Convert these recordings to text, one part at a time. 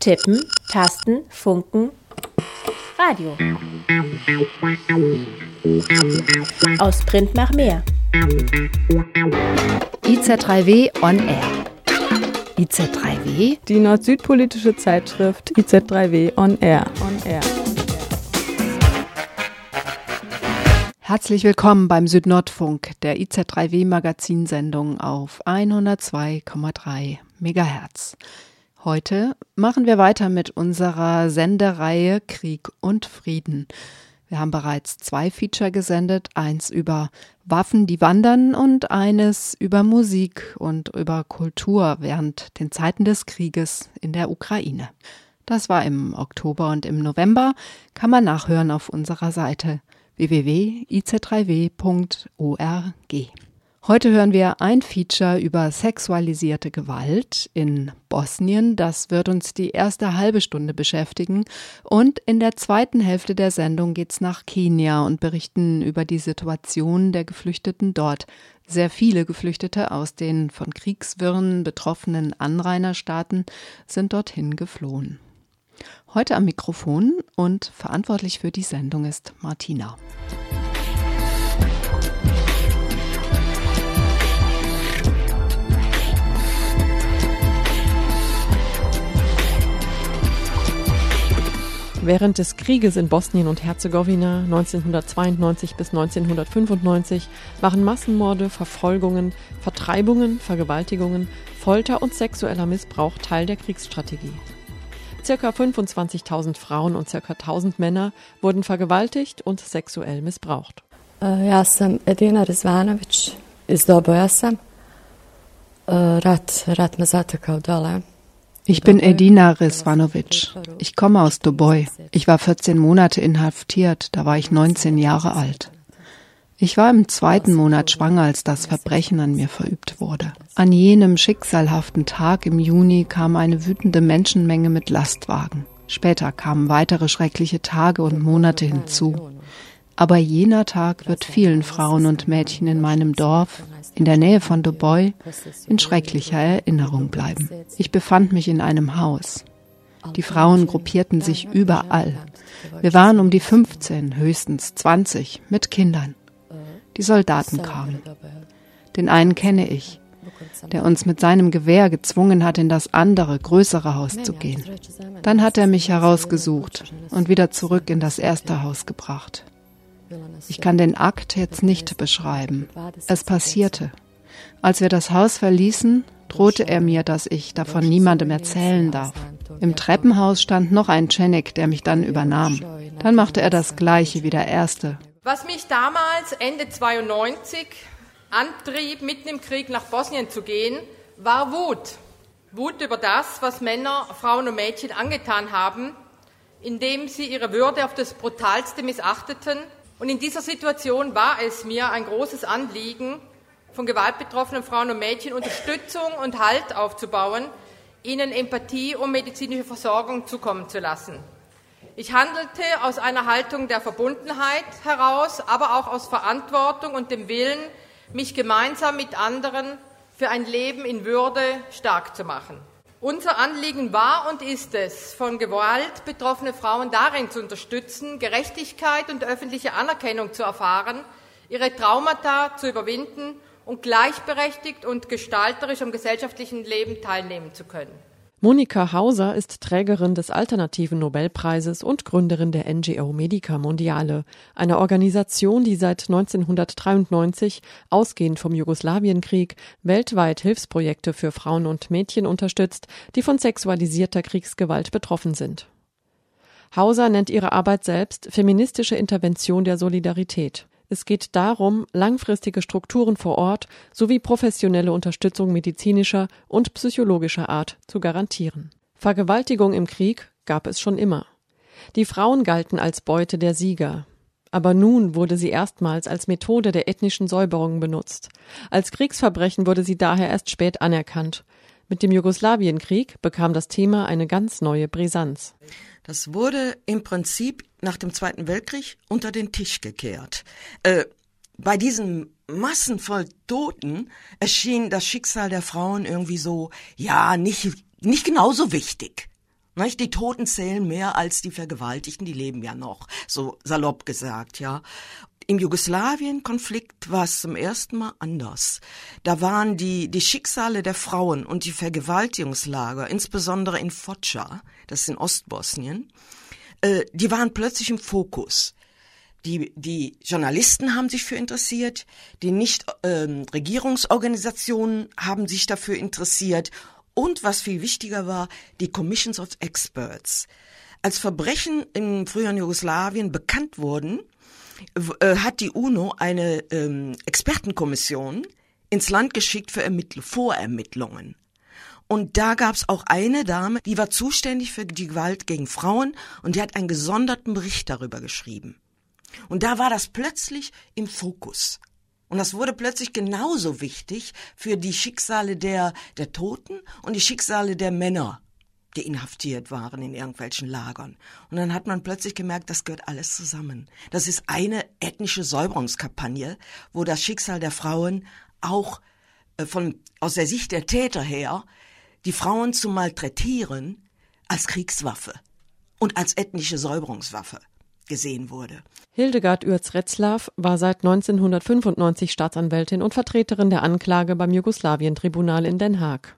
Tippen, Tasten, Funken, Radio. Aus Print nach mehr. IZ3W on Air. IZ3W? Die nord-süd-politische Zeitschrift IZ3W on Air. On Air. Herzlich willkommen beim Südnordfunk, der IZ3W-Magazinsendung auf 102,3 MHz. Heute machen wir weiter mit unserer Sendereihe Krieg und Frieden. Wir haben bereits zwei Feature gesendet, eins über Waffen, die wandern und eines über Musik und über Kultur während den Zeiten des Krieges in der Ukraine. Das war im Oktober und im November, kann man nachhören auf unserer Seite www.iz3w.org. Heute hören wir ein Feature über sexualisierte Gewalt in Bosnien. Das wird uns die erste halbe Stunde beschäftigen. Und in der zweiten Hälfte der Sendung geht's nach Kenia und berichten über die Situation der Geflüchteten dort. Sehr viele Geflüchtete aus den von Kriegswirren betroffenen Anrainerstaaten sind dorthin geflohen. Heute am Mikrofon und verantwortlich für die Sendung ist Martina. Während des Krieges in Bosnien und Herzegowina 1992 bis 1995 waren Massenmorde, Verfolgungen, Vertreibungen, Vergewaltigungen, Folter und sexueller Missbrauch Teil der Kriegsstrategie. Circa 25.000 Frauen und circa 1000 Männer wurden vergewaltigt und sexuell missbraucht. Ja sam Edina Rizvanović iz Doboja sam. Rat, rat me zatekao dole. Ich bin Edina Rizvanovic. Ich komme aus Doboj. Ich war 14 Monate inhaftiert, da war ich 19 Jahre alt. Ich war im zweiten Monat schwanger, als das Verbrechen an mir verübt wurde. An jenem schicksalhaften Tag im Juni kam eine wütende Menschenmenge mit Lastwagen. Später kamen weitere schreckliche Tage und Monate hinzu. Aber jener Tag wird vielen Frauen und Mädchen in meinem Dorf, in der Nähe von Doboj, in schrecklicher Erinnerung bleiben. Ich befand mich in einem Haus. Die Frauen gruppierten sich überall. Wir waren um die 15, höchstens 20, mit Kindern. Die Soldaten kamen. Den einen kenne ich, der uns mit seinem Gewehr gezwungen hat, in das andere, größere Haus zu gehen. Dann hat er mich herausgesucht und wieder zurück in das erste Haus gebracht. Ich kann den Akt jetzt nicht beschreiben. Es passierte. Als wir das Haus verließen, drohte er mir, dass ich davon niemandem erzählen darf. Im Treppenhaus stand noch ein Cenik, der mich dann übernahm. Dann machte er das Gleiche wie der Erste. Was mich damals, Ende 92, antrieb, mitten im Krieg nach Bosnien zu gehen, war Wut. Wut über das, was Männer, Frauen und Mädchen angetan haben, indem sie ihre Würde auf das Brutalste missachteten und in dieser Situation war es mir ein großes Anliegen, von gewaltbetroffenen Frauen und Mädchen Unterstützung und Halt aufzubauen, ihnen Empathie und medizinische Versorgung zukommen zu lassen. Ich handelte aus einer Haltung der Verbundenheit heraus, aber auch aus Verantwortung und dem Willen, mich gemeinsam mit anderen für ein Leben in Würde stark zu machen. Unser Anliegen war und ist es, von Gewalt betroffene Frauen darin zu unterstützen, Gerechtigkeit und öffentliche Anerkennung zu erfahren, ihre Traumata zu überwinden und gleichberechtigt und gestalterisch am gesellschaftlichen Leben teilnehmen zu können. Monika Hauser ist Trägerin des Alternativen Nobelpreises und Gründerin der NGO Medica Mondiale, einer Organisation, die seit 1993 ausgehend vom Jugoslawienkrieg weltweit Hilfsprojekte für Frauen und Mädchen unterstützt, die von sexualisierter Kriegsgewalt betroffen sind. Hauser nennt ihre Arbeit selbst feministische Intervention der Solidarität. Es geht darum, langfristige Strukturen vor Ort sowie professionelle Unterstützung medizinischer und psychologischer Art zu garantieren. Vergewaltigung im Krieg gab es schon immer. Die Frauen galten als Beute der Sieger. Aber nun wurde sie erstmals als Methode der ethnischen Säuberung benutzt. Als Kriegsverbrechen wurde sie daher erst spät anerkannt. Mit dem Jugoslawienkrieg bekam das Thema eine ganz neue Brisanz. Das wurde im Prinzip nach dem Zweiten Weltkrieg unter den Tisch gekehrt. Äh, bei diesen Massen voll Toten erschien das Schicksal der Frauen irgendwie so, ja, nicht, nicht genauso wichtig. Die Toten zählen mehr als die Vergewaltigten, die leben ja noch, so salopp gesagt, ja. Im Jugoslawien-Konflikt war es zum ersten Mal anders. Da waren die, die Schicksale der Frauen und die Vergewaltigungslager, insbesondere in Foča, das ist in Ostbosnien, äh, die waren plötzlich im Fokus. Die, die Journalisten haben sich für interessiert, die Nichtregierungsorganisationen ähm, haben sich dafür interessiert und was viel wichtiger war, die Commissions of Experts. Als Verbrechen im früheren Jugoslawien bekannt wurden, hat die UNO eine ähm, Expertenkommission ins Land geschickt für Ermittl Vorermittlungen. Und da gab's auch eine Dame, die war zuständig für die Gewalt gegen Frauen und die hat einen gesonderten Bericht darüber geschrieben. Und da war das plötzlich im Fokus. Und das wurde plötzlich genauso wichtig für die Schicksale der, der Toten und die Schicksale der Männer, die inhaftiert waren in irgendwelchen Lagern. Und dann hat man plötzlich gemerkt, das gehört alles zusammen. Das ist eine ethnische Säuberungskampagne, wo das Schicksal der Frauen auch äh, von, aus der Sicht der Täter her, die Frauen zu malträtieren als Kriegswaffe und als ethnische Säuberungswaffe gesehen wurde. Hildegard Uerz-Retzlaff war seit 1995 Staatsanwältin und Vertreterin der Anklage beim Jugoslawien-Tribunal in Den Haag.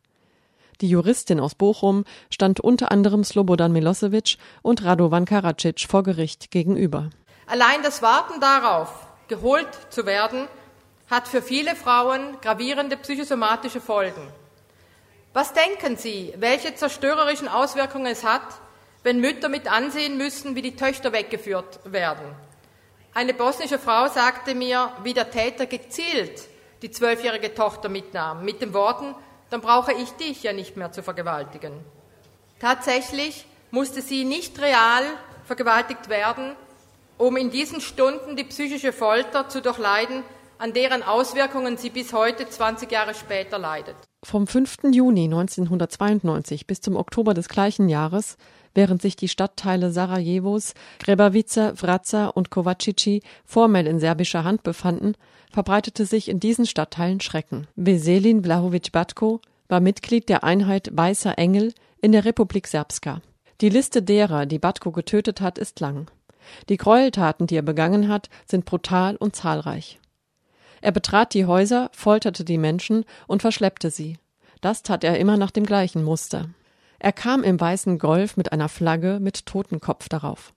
Die Juristin aus Bochum stand unter anderem Slobodan Milosevic und Radovan Karadzic vor Gericht gegenüber. Allein das Warten darauf, geholt zu werden, hat für viele Frauen gravierende psychosomatische Folgen. Was denken Sie, welche zerstörerischen Auswirkungen es hat, wenn Mütter mit ansehen müssen, wie die Töchter weggeführt werden? Eine bosnische Frau sagte mir, wie der Täter gezielt die zwölfjährige Tochter mitnahm, mit den Worten, dann brauche ich dich ja nicht mehr zu vergewaltigen. Tatsächlich musste sie nicht real vergewaltigt werden, um in diesen Stunden die psychische Folter zu durchleiden, an deren Auswirkungen sie bis heute 20 Jahre später leidet. Vom 5. Juni 1992 bis zum Oktober des gleichen Jahres, während sich die Stadtteile Sarajevos, Grebavica, Vraca und Kovacici formell in serbischer Hand befanden, verbreitete sich in diesen Stadtteilen Schrecken. Veselin Vlahovic-Batko war Mitglied der Einheit Weißer Engel in der Republik Serbska. Die Liste derer, die Batko getötet hat, ist lang. Die Gräueltaten, die er begangen hat, sind brutal und zahlreich. Er betrat die Häuser, folterte die Menschen und verschleppte sie. Das tat er immer nach dem gleichen Muster. Er kam im weißen Golf mit einer Flagge mit Totenkopf darauf.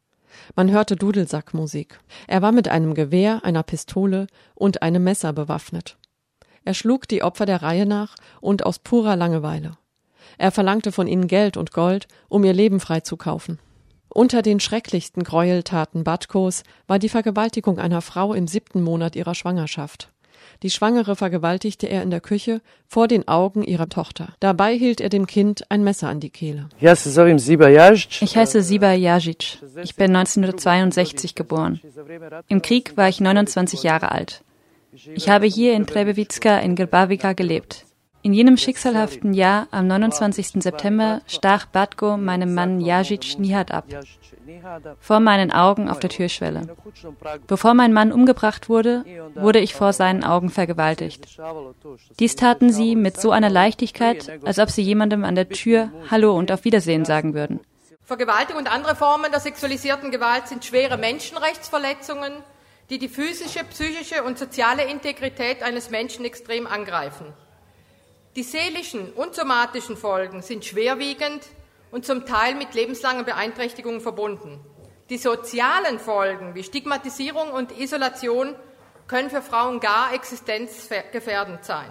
Man hörte Dudelsackmusik. Er war mit einem Gewehr, einer Pistole und einem Messer bewaffnet. Er schlug die Opfer der Reihe nach und aus purer Langeweile. Er verlangte von ihnen Geld und Gold, um ihr Leben freizukaufen. Unter den schrecklichsten Gräueltaten Batkos war die Vergewaltigung einer Frau im siebten Monat ihrer Schwangerschaft. Die Schwangere vergewaltigte er in der Küche vor den Augen ihrer Tochter. Dabei hielt er dem Kind ein Messer an die Kehle. Ich heiße Siba Jajic. Ich bin 1962 geboren. Im Krieg war ich 29 Jahre alt. Ich habe hier in Trebevitska in Grbavica gelebt. In jenem schicksalhaften Jahr, am 29. September, stach Batko meinem Mann Jajic Nihat ab vor meinen Augen auf der Türschwelle. Bevor mein Mann umgebracht wurde, wurde ich vor seinen Augen vergewaltigt. Dies taten sie mit so einer Leichtigkeit, als ob sie jemandem an der Tür Hallo und auf Wiedersehen sagen würden. Vergewaltigung und andere Formen der sexualisierten Gewalt sind schwere Menschenrechtsverletzungen, die die physische, psychische und soziale Integrität eines Menschen extrem angreifen. Die seelischen und somatischen Folgen sind schwerwiegend und zum Teil mit lebenslangen Beeinträchtigungen verbunden. Die sozialen Folgen wie Stigmatisierung und Isolation können für Frauen gar existenzgefährdend sein.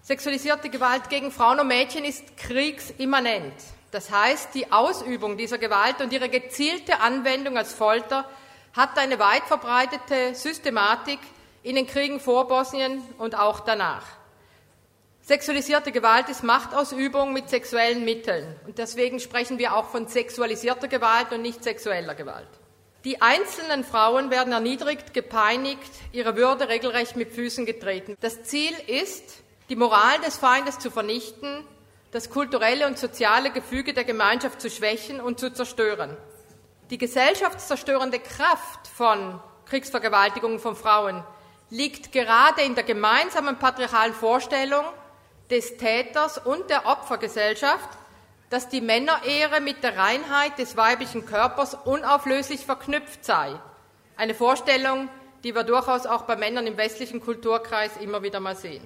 Sexualisierte Gewalt gegen Frauen und Mädchen ist kriegsimmanent. Das heißt, die Ausübung dieser Gewalt und ihre gezielte Anwendung als Folter hat eine weit verbreitete Systematik in den Kriegen vor Bosnien und auch danach. Sexualisierte Gewalt ist Machtausübung mit sexuellen Mitteln. Und deswegen sprechen wir auch von sexualisierter Gewalt und nicht sexueller Gewalt. Die einzelnen Frauen werden erniedrigt, gepeinigt, ihre Würde regelrecht mit Füßen getreten. Das Ziel ist, die Moral des Feindes zu vernichten, das kulturelle und soziale Gefüge der Gemeinschaft zu schwächen und zu zerstören. Die gesellschaftszerstörende Kraft von Kriegsvergewaltigungen von Frauen liegt gerade in der gemeinsamen patriarchalen Vorstellung, des Täters und der Opfergesellschaft, dass die Männerehre mit der Reinheit des weiblichen Körpers unauflöslich verknüpft sei. Eine Vorstellung, die wir durchaus auch bei Männern im westlichen Kulturkreis immer wieder mal sehen.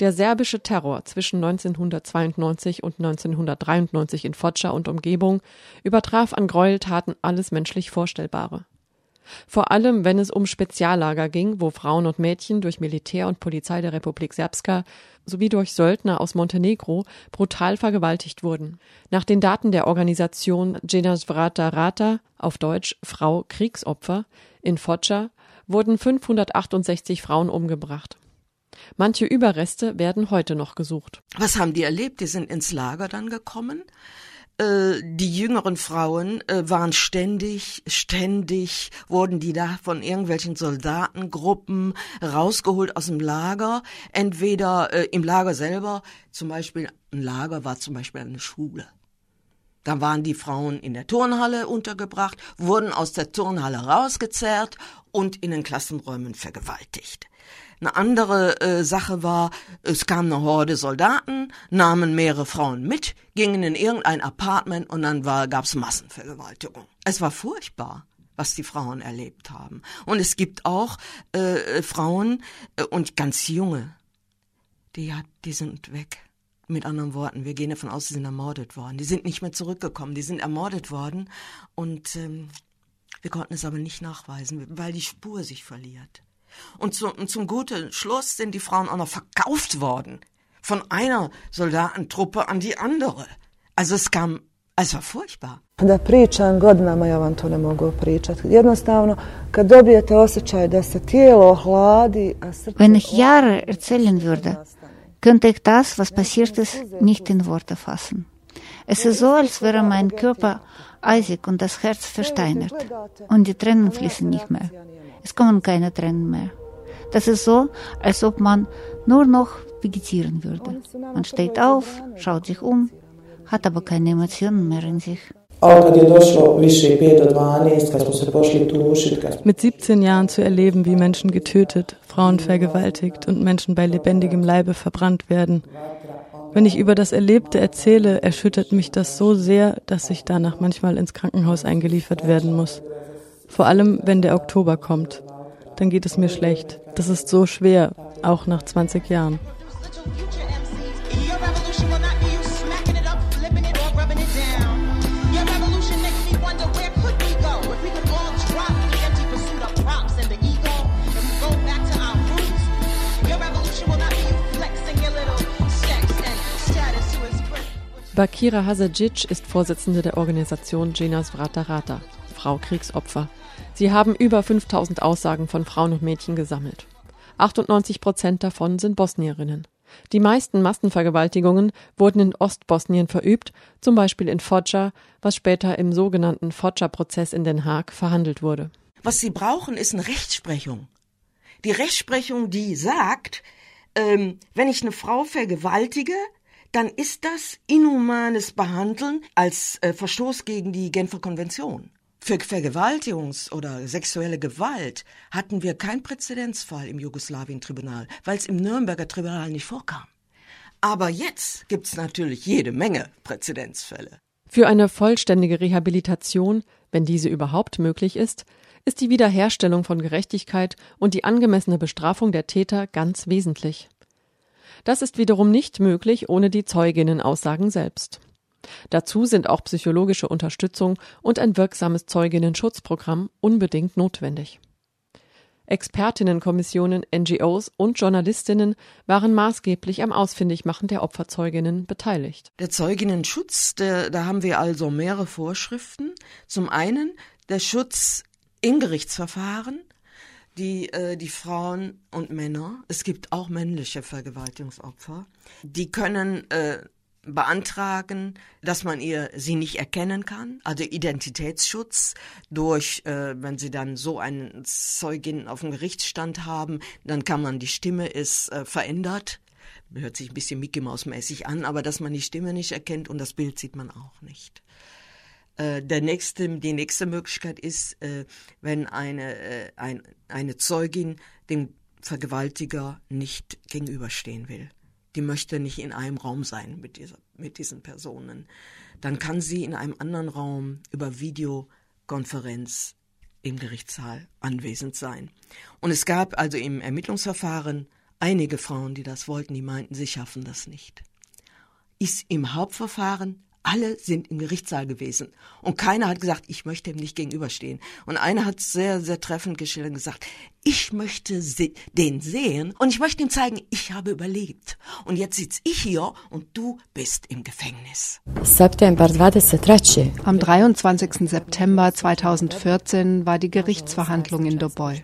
Der serbische Terror zwischen 1992 und 1993 in Foča und Umgebung übertraf an Gräueltaten alles menschlich Vorstellbare. Vor allem, wenn es um Speziallager ging, wo Frauen und Mädchen durch Militär und Polizei der Republik Serbska sowie durch Söldner aus Montenegro brutal vergewaltigt wurden. Nach den Daten der Organisation Vrata Rata, auf Deutsch Frau Kriegsopfer, in Foča wurden 568 Frauen umgebracht. Manche Überreste werden heute noch gesucht. Was haben die erlebt? Die sind ins Lager dann gekommen. Äh, die jüngeren Frauen äh, waren ständig, ständig wurden die da von irgendwelchen Soldatengruppen rausgeholt aus dem Lager. Entweder äh, im Lager selber, zum Beispiel ein Lager war zum Beispiel eine Schule. Da waren die Frauen in der Turnhalle untergebracht, wurden aus der Turnhalle rausgezerrt und in den Klassenräumen vergewaltigt. Eine andere äh, Sache war, es kam eine Horde Soldaten, nahmen mehrere Frauen mit, gingen in irgendein Apartment und dann war, gab's Massenvergewaltigung. Es war furchtbar was die Frauen erlebt haben. Und es gibt auch äh, Frauen äh, und ganz junge, die, die sind weg. Mit anderen Worten, wir gehen davon aus, sie sind ermordet worden. Die sind nicht mehr zurückgekommen, die sind ermordet worden und ähm, wir konnten es aber nicht nachweisen, weil die Spur sich verliert. Und, zu, und zum guten Schluss sind die Frauen auch noch verkauft worden. Von einer Soldatentruppe an die andere. Also es kam, es war furchtbar. Da pričam godinama, ja vam to ne mogu pričati. Jednostavno, kad dobijete osjećaj da se tijelo hladi, a srce... Wenn ich Jahre erzählen würde, könnte ich das, was passiert ist, nicht in Worte fassen. Es ist so, als wäre mein Körper eisig und das Herz versteinert. Und die Tränen fließen nicht mehr. Es kommen keine Tränen mehr. Das ist so, als ob man nur noch vegetieren würde. Man steht auf, schaut sich um, hat aber keine Emotionen mehr in sich. Mit 17 Jahren zu erleben, wie Menschen getötet, Frauen vergewaltigt und Menschen bei lebendigem Leibe verbrannt werden. Wenn ich über das Erlebte erzähle, erschüttert mich das so sehr, dass ich danach manchmal ins Krankenhaus eingeliefert werden muss. Vor allem, wenn der Oktober kommt. Dann geht es mir schlecht. Das ist so schwer, auch nach 20 Jahren. Bakira Hasadzic ist Vorsitzende der Organisation Jenas Vrata Rata, Frau Kriegsopfer. Sie haben über 5000 Aussagen von Frauen und Mädchen gesammelt. 98 Prozent davon sind Bosnierinnen. Die meisten Massenvergewaltigungen wurden in Ostbosnien verübt, zum Beispiel in Foča, was später im sogenannten Foča-Prozess in Den Haag verhandelt wurde. Was sie brauchen, ist eine Rechtsprechung. Die Rechtsprechung, die sagt, ähm, wenn ich eine Frau vergewaltige, dann ist das inhumanes Behandeln als äh, Verstoß gegen die Genfer Konvention. Für Vergewaltigungs- oder sexuelle Gewalt hatten wir keinen Präzedenzfall im Jugoslawien-Tribunal, weil es im Nürnberger Tribunal nicht vorkam. Aber jetzt gibt's natürlich jede Menge Präzedenzfälle. Für eine vollständige Rehabilitation, wenn diese überhaupt möglich ist, ist die Wiederherstellung von Gerechtigkeit und die angemessene Bestrafung der Täter ganz wesentlich. Das ist wiederum nicht möglich ohne die Zeuginnenaussagen selbst. Dazu sind auch psychologische Unterstützung und ein wirksames Zeuginnenschutzprogramm unbedingt notwendig. Expertinnenkommissionen, NGOs und Journalistinnen waren maßgeblich am Ausfindigmachen der Opferzeuginnen beteiligt. Der Zeuginnenschutz, der, da haben wir also mehrere Vorschriften. Zum einen der Schutz im Gerichtsverfahren, die, äh, die Frauen und Männer, es gibt auch männliche Vergewaltigungsopfer, die können äh, beantragen, dass man ihr sie nicht erkennen kann, also Identitätsschutz durch, äh, wenn sie dann so einen Zeugin auf dem Gerichtsstand haben, dann kann man die Stimme ist äh, verändert, hört sich ein bisschen Mickey Maus mäßig an, aber dass man die Stimme nicht erkennt und das Bild sieht man auch nicht. Äh, der nächste, die nächste Möglichkeit ist, äh, wenn eine, äh, ein, eine Zeugin dem Vergewaltiger nicht gegenüberstehen will die möchte nicht in einem Raum sein mit, dieser, mit diesen Personen, dann kann sie in einem anderen Raum über Videokonferenz im Gerichtssaal anwesend sein. Und es gab also im Ermittlungsverfahren einige Frauen, die das wollten, die meinten, sie schaffen das nicht. Ist im Hauptverfahren alle sind im Gerichtssaal gewesen. Und keiner hat gesagt, ich möchte ihm nicht gegenüberstehen. Und einer hat sehr, sehr treffend geschildert und gesagt, ich möchte se den sehen und ich möchte ihm zeigen, ich habe überlebt. Und jetzt sitze ich hier und du bist im Gefängnis. Am 23. September 2014 war die Gerichtsverhandlung in Doboj.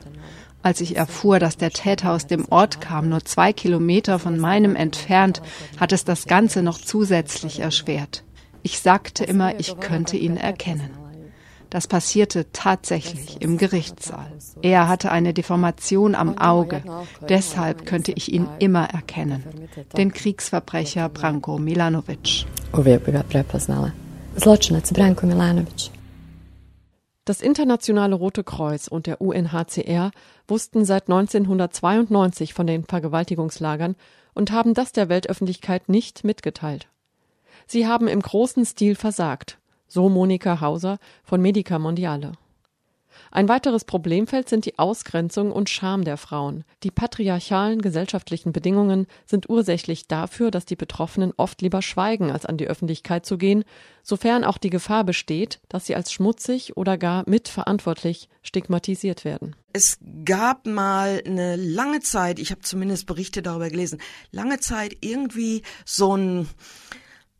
Als ich erfuhr, dass der Täter aus dem Ort kam, nur zwei Kilometer von meinem entfernt, hat es das Ganze noch zusätzlich erschwert. Ich sagte immer, ich könnte ihn erkennen. Das passierte tatsächlich im Gerichtssaal. Er hatte eine Deformation am Auge. Deshalb könnte ich ihn immer erkennen. Den Kriegsverbrecher Branko Milanovic. Das Internationale Rote Kreuz und der UNHCR wussten seit 1992 von den Vergewaltigungslagern und haben das der Weltöffentlichkeit nicht mitgeteilt. Sie haben im großen Stil versagt, so Monika Hauser von Medica Mondiale. Ein weiteres Problemfeld sind die Ausgrenzung und Scham der Frauen. Die patriarchalen gesellschaftlichen Bedingungen sind ursächlich dafür, dass die Betroffenen oft lieber schweigen, als an die Öffentlichkeit zu gehen, sofern auch die Gefahr besteht, dass sie als schmutzig oder gar mitverantwortlich stigmatisiert werden. Es gab mal eine lange Zeit, ich habe zumindest Berichte darüber gelesen, lange Zeit irgendwie so ein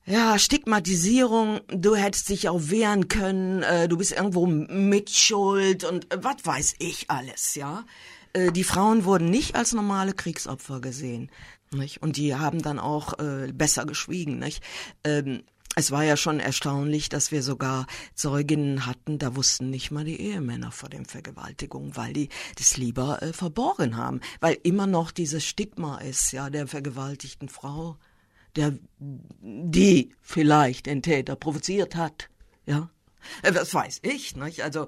ja, Stigmatisierung, du hättest dich auch wehren können, äh, du bist irgendwo mitschuld und äh, was weiß ich alles, ja. Äh, die Frauen wurden nicht als normale Kriegsopfer gesehen, nicht? Und die haben dann auch äh, besser geschwiegen, nicht? Ähm, es war ja schon erstaunlich, dass wir sogar Zeuginnen hatten, da wussten nicht mal die Ehemänner vor den Vergewaltigungen, weil die das lieber äh, verborgen haben, weil immer noch dieses Stigma ist, ja, der vergewaltigten Frau der die vielleicht den Täter provoziert hat. Ja, äh, das weiß ich. Nicht? Also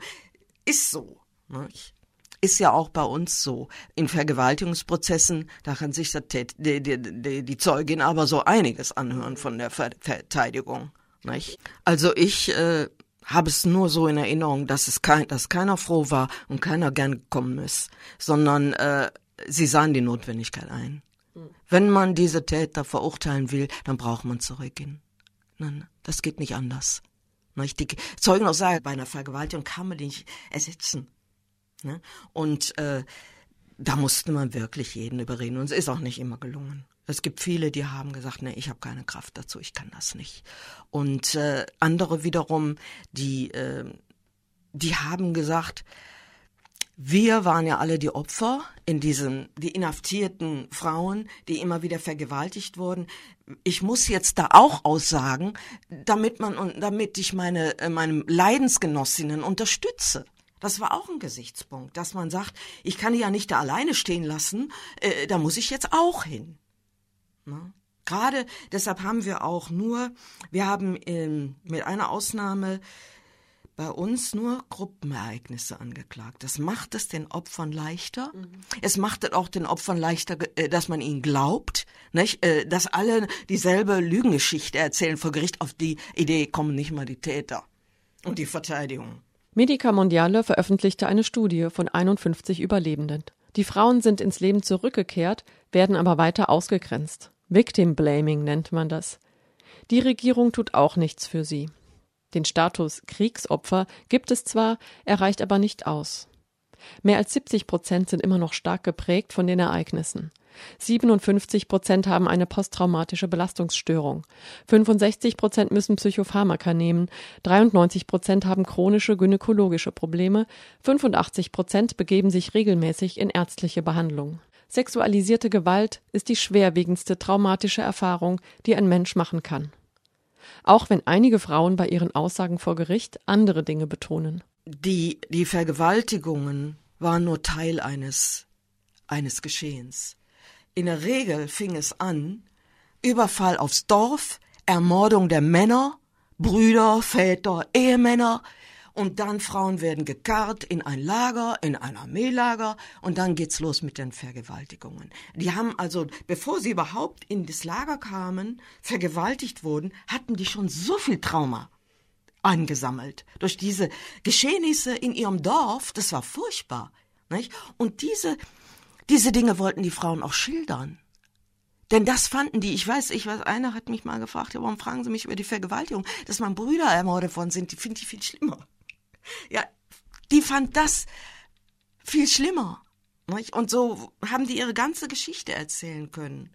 ist so. Nicht? Ist ja auch bei uns so. In Vergewaltigungsprozessen, da kann sich die, die, die, die Zeugin aber so einiges anhören von der Verteidigung. Nicht? Also ich äh, habe es nur so in Erinnerung, dass es kein, dass keiner froh war und keiner gern gekommen ist, sondern äh, sie sahen die Notwendigkeit ein. Wenn man diese Täter verurteilen will, dann braucht man zurückgehen. Nein, das geht nicht anders. Die Zeugen auch sagen, bei einer Vergewaltigung kann man die nicht ersetzen. Ne? Und äh, da musste man wirklich jeden überreden. Und es ist auch nicht immer gelungen. Es gibt viele, die haben gesagt, nee, ich habe keine Kraft dazu, ich kann das nicht. Und äh, andere wiederum, die, äh, die haben gesagt, wir waren ja alle die Opfer in diesen, die inhaftierten Frauen, die immer wieder vergewaltigt wurden. Ich muss jetzt da auch aussagen, damit man damit ich meine, äh, meinem Leidensgenossinnen unterstütze. Das war auch ein Gesichtspunkt, dass man sagt, ich kann die ja nicht da alleine stehen lassen, äh, da muss ich jetzt auch hin. Ne? Gerade deshalb haben wir auch nur, wir haben ähm, mit einer Ausnahme bei uns nur Gruppenereignisse angeklagt. Das macht es den Opfern leichter. Mhm. Es macht es auch den Opfern leichter, äh, dass man ihnen glaubt, nicht? Äh, dass alle dieselbe Lügengeschichte erzählen vor Gericht. Auf die Idee kommen nicht mal die Täter und die Verteidigung. Medica Mondiale veröffentlichte eine Studie von 51 Überlebenden. Die Frauen sind ins Leben zurückgekehrt, werden aber weiter ausgegrenzt. Victim Blaming nennt man das. Die Regierung tut auch nichts für sie. Den Status Kriegsopfer gibt es zwar, er reicht aber nicht aus. Mehr als 70 Prozent sind immer noch stark geprägt von den Ereignissen. 57 Prozent haben eine posttraumatische Belastungsstörung. 65 Prozent müssen Psychopharmaka nehmen. 93 Prozent haben chronische gynäkologische Probleme. 85 Prozent begeben sich regelmäßig in ärztliche Behandlung. Sexualisierte Gewalt ist die schwerwiegendste traumatische Erfahrung, die ein Mensch machen kann auch wenn einige Frauen bei ihren Aussagen vor Gericht andere Dinge betonen. Die, die Vergewaltigungen waren nur Teil eines, eines Geschehens. In der Regel fing es an, Überfall aufs Dorf, Ermordung der Männer, Brüder, Väter, Ehemänner, und dann Frauen werden gekarrt in ein Lager, in ein Armeelager und dann geht's los mit den Vergewaltigungen. Die haben also, bevor sie überhaupt in das Lager kamen, vergewaltigt wurden, hatten die schon so viel Trauma angesammelt durch diese Geschehnisse in ihrem Dorf. Das war furchtbar, nicht? Und diese diese Dinge wollten die Frauen auch schildern. Denn das fanden die, ich weiß, ich weiß, einer hat mich mal gefragt, ja, warum fragen Sie mich über die Vergewaltigung, dass mein Brüder ermordet worden sind, die finde ich viel schlimmer. Ja, die fand das viel schlimmer. Nicht? Und so haben die ihre ganze Geschichte erzählen können.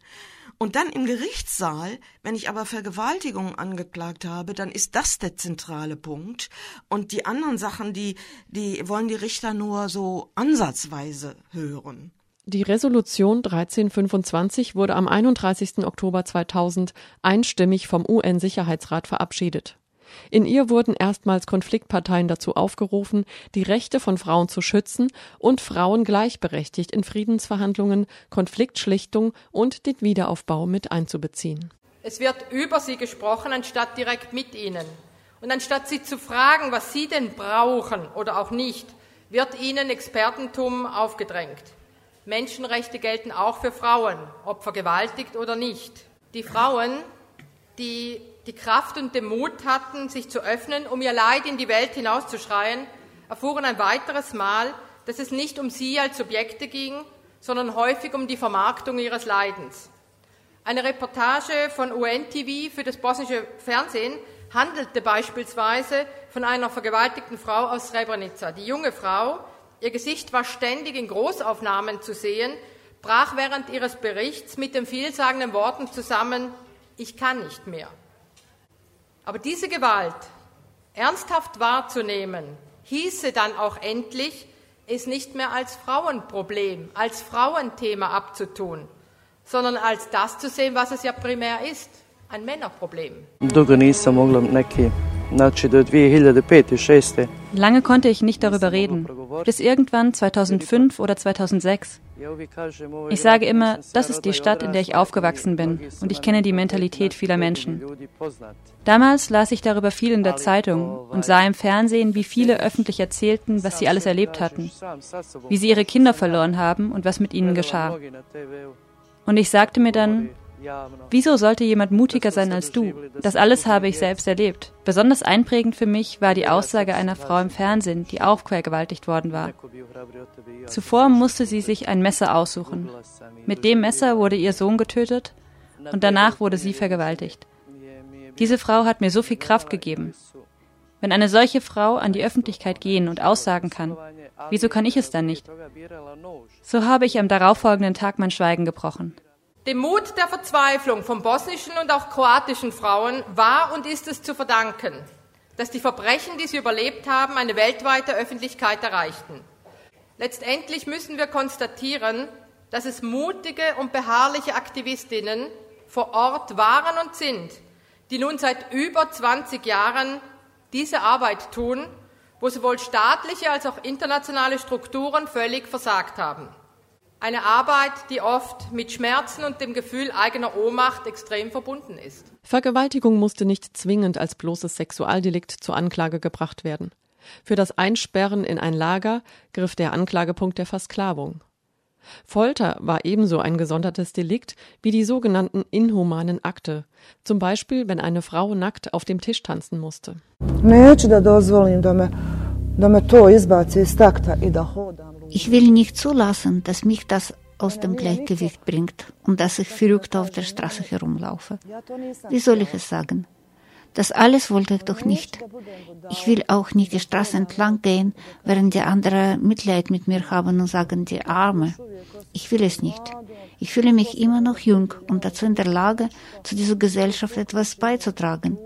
Und dann im Gerichtssaal, wenn ich aber Vergewaltigung angeklagt habe, dann ist das der zentrale Punkt. Und die anderen Sachen, die, die wollen die Richter nur so ansatzweise hören. Die Resolution 1325 wurde am 31. Oktober 2000 einstimmig vom UN-Sicherheitsrat verabschiedet. In ihr wurden erstmals Konfliktparteien dazu aufgerufen, die Rechte von Frauen zu schützen und Frauen gleichberechtigt in Friedensverhandlungen, Konfliktschlichtung und den Wiederaufbau mit einzubeziehen. Es wird über sie gesprochen, anstatt direkt mit ihnen. Und anstatt sie zu fragen, was sie denn brauchen oder auch nicht, wird ihnen Expertentum aufgedrängt. Menschenrechte gelten auch für Frauen, ob vergewaltigt oder nicht. Die Frauen, die die Kraft und den Mut hatten, sich zu öffnen, um ihr Leid in die Welt hinauszuschreien, erfuhren ein weiteres Mal, dass es nicht um sie als Subjekte ging, sondern häufig um die Vermarktung ihres Leidens. Eine Reportage von UN-TV für das bosnische Fernsehen handelte beispielsweise von einer vergewaltigten Frau aus Srebrenica. Die junge Frau, Ihr Gesicht war ständig in Großaufnahmen zu sehen, brach während ihres Berichts mit den vielsagenden Worten zusammen, ich kann nicht mehr. Aber diese Gewalt ernsthaft wahrzunehmen, hieße dann auch endlich, es nicht mehr als Frauenproblem, als Frauenthema abzutun, sondern als das zu sehen, was es ja primär ist, ein Männerproblem. Lange konnte ich nicht darüber reden, bis irgendwann 2005 oder 2006. Ich sage immer, das ist die Stadt, in der ich aufgewachsen bin und ich kenne die Mentalität vieler Menschen. Damals las ich darüber viel in der Zeitung und sah im Fernsehen, wie viele öffentlich erzählten, was sie alles erlebt hatten, wie sie ihre Kinder verloren haben und was mit ihnen geschah. Und ich sagte mir dann, Wieso sollte jemand mutiger sein als du? Das alles habe ich selbst erlebt. Besonders einprägend für mich war die Aussage einer Frau im Fernsehen, die auch vergewaltigt worden war. Zuvor musste sie sich ein Messer aussuchen. Mit dem Messer wurde ihr Sohn getötet und danach wurde sie vergewaltigt. Diese Frau hat mir so viel Kraft gegeben. Wenn eine solche Frau an die Öffentlichkeit gehen und aussagen kann, wieso kann ich es dann nicht? So habe ich am darauffolgenden Tag mein Schweigen gebrochen. Dem Mut der Verzweiflung von bosnischen und auch kroatischen Frauen war und ist es zu verdanken, dass die Verbrechen, die sie überlebt haben, eine weltweite Öffentlichkeit erreichten. Letztendlich müssen wir konstatieren, dass es mutige und beharrliche Aktivistinnen vor Ort waren und sind, die nun seit über 20 Jahren diese Arbeit tun, wo sowohl staatliche als auch internationale Strukturen völlig versagt haben. Eine Arbeit, die oft mit Schmerzen und dem Gefühl eigener Ohnmacht extrem verbunden ist. Vergewaltigung musste nicht zwingend als bloßes Sexualdelikt zur Anklage gebracht werden. Für das Einsperren in ein Lager griff der Anklagepunkt der Versklavung. Folter war ebenso ein gesondertes Delikt wie die sogenannten inhumanen Akte, zum Beispiel wenn eine Frau nackt auf dem Tisch tanzen musste. Ich will nicht zulassen, dass mich das aus dem Gleichgewicht bringt und dass ich verrückt auf der Straße herumlaufe. Wie soll ich es sagen? Das alles wollte ich doch nicht. Ich will auch nicht die Straße entlang gehen, während die anderen Mitleid mit mir haben und sagen, die Arme. Ich will es nicht. Ich fühle mich immer noch jung und dazu in der Lage, zu dieser Gesellschaft etwas beizutragen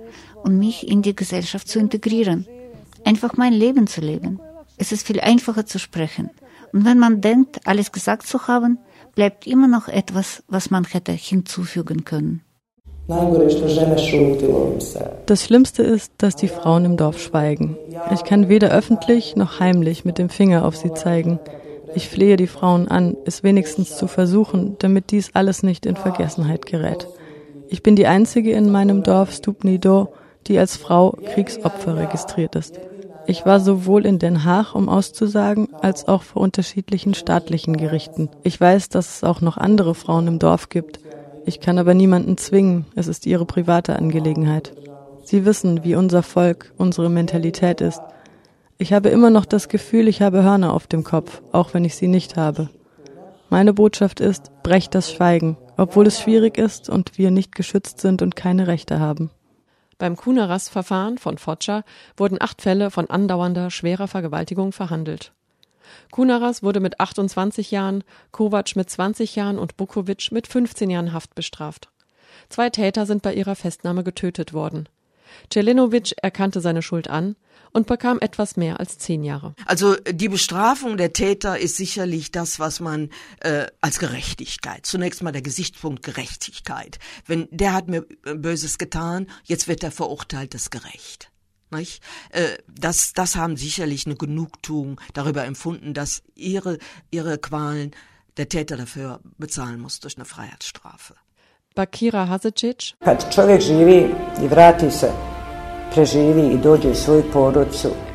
und mich in die Gesellschaft zu integrieren. Einfach mein Leben zu leben. Es ist viel einfacher zu sprechen. Und wenn man denkt, alles gesagt zu haben, bleibt immer noch etwas, was man hätte hinzufügen können. Das Schlimmste ist, dass die Frauen im Dorf schweigen. Ich kann weder öffentlich noch heimlich mit dem Finger auf sie zeigen. Ich flehe die Frauen an, es wenigstens zu versuchen, damit dies alles nicht in Vergessenheit gerät. Ich bin die einzige in meinem Dorf Stupni Do, die als Frau Kriegsopfer registriert ist. Ich war sowohl in Den Haag, um auszusagen, als auch vor unterschiedlichen staatlichen Gerichten. Ich weiß, dass es auch noch andere Frauen im Dorf gibt. Ich kann aber niemanden zwingen, es ist ihre private Angelegenheit. Sie wissen, wie unser Volk, unsere Mentalität ist. Ich habe immer noch das Gefühl, ich habe Hörner auf dem Kopf, auch wenn ich sie nicht habe. Meine Botschaft ist, brecht das Schweigen, obwohl es schwierig ist und wir nicht geschützt sind und keine Rechte haben. Beim Kunaras-Verfahren von Foča wurden acht Fälle von andauernder schwerer Vergewaltigung verhandelt. Kunaras wurde mit 28 Jahren, Kovac mit 20 Jahren und Bukovic mit 15 Jahren Haft bestraft. Zwei Täter sind bei ihrer Festnahme getötet worden. Celenovic erkannte seine Schuld an, und bekam etwas mehr als zehn Jahre. Also die Bestrafung der Täter ist sicherlich das, was man äh, als Gerechtigkeit, zunächst mal der Gesichtspunkt Gerechtigkeit. Wenn der hat mir äh, Böses getan, jetzt wird er verurteilt, das gerecht. Nicht? Äh, das, das haben sicherlich eine Genugtuung darüber empfunden, dass ihre, ihre Qualen der Täter dafür bezahlen muss durch eine Freiheitsstrafe. Bakira Hasicic. Kad čovjek živi i vrati se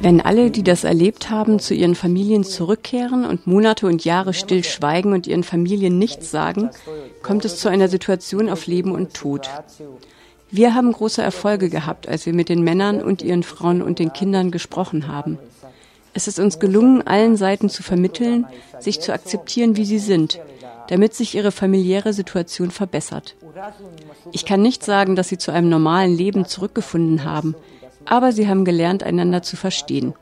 wenn alle, die das erlebt haben, zu ihren Familien zurückkehren und Monate und Jahre still schweigen und ihren Familien nichts sagen, kommt es zu einer Situation auf Leben und Tod. Wir haben große Erfolge gehabt, als wir mit den Männern und ihren Frauen und den Kindern gesprochen haben. Es ist uns gelungen, allen Seiten zu vermitteln, sich zu akzeptieren, wie sie sind, damit sich ihre familiäre Situation verbessert. Ich kann nicht sagen, dass sie zu einem normalen Leben zurückgefunden haben, aber sie haben gelernt, einander zu verstehen.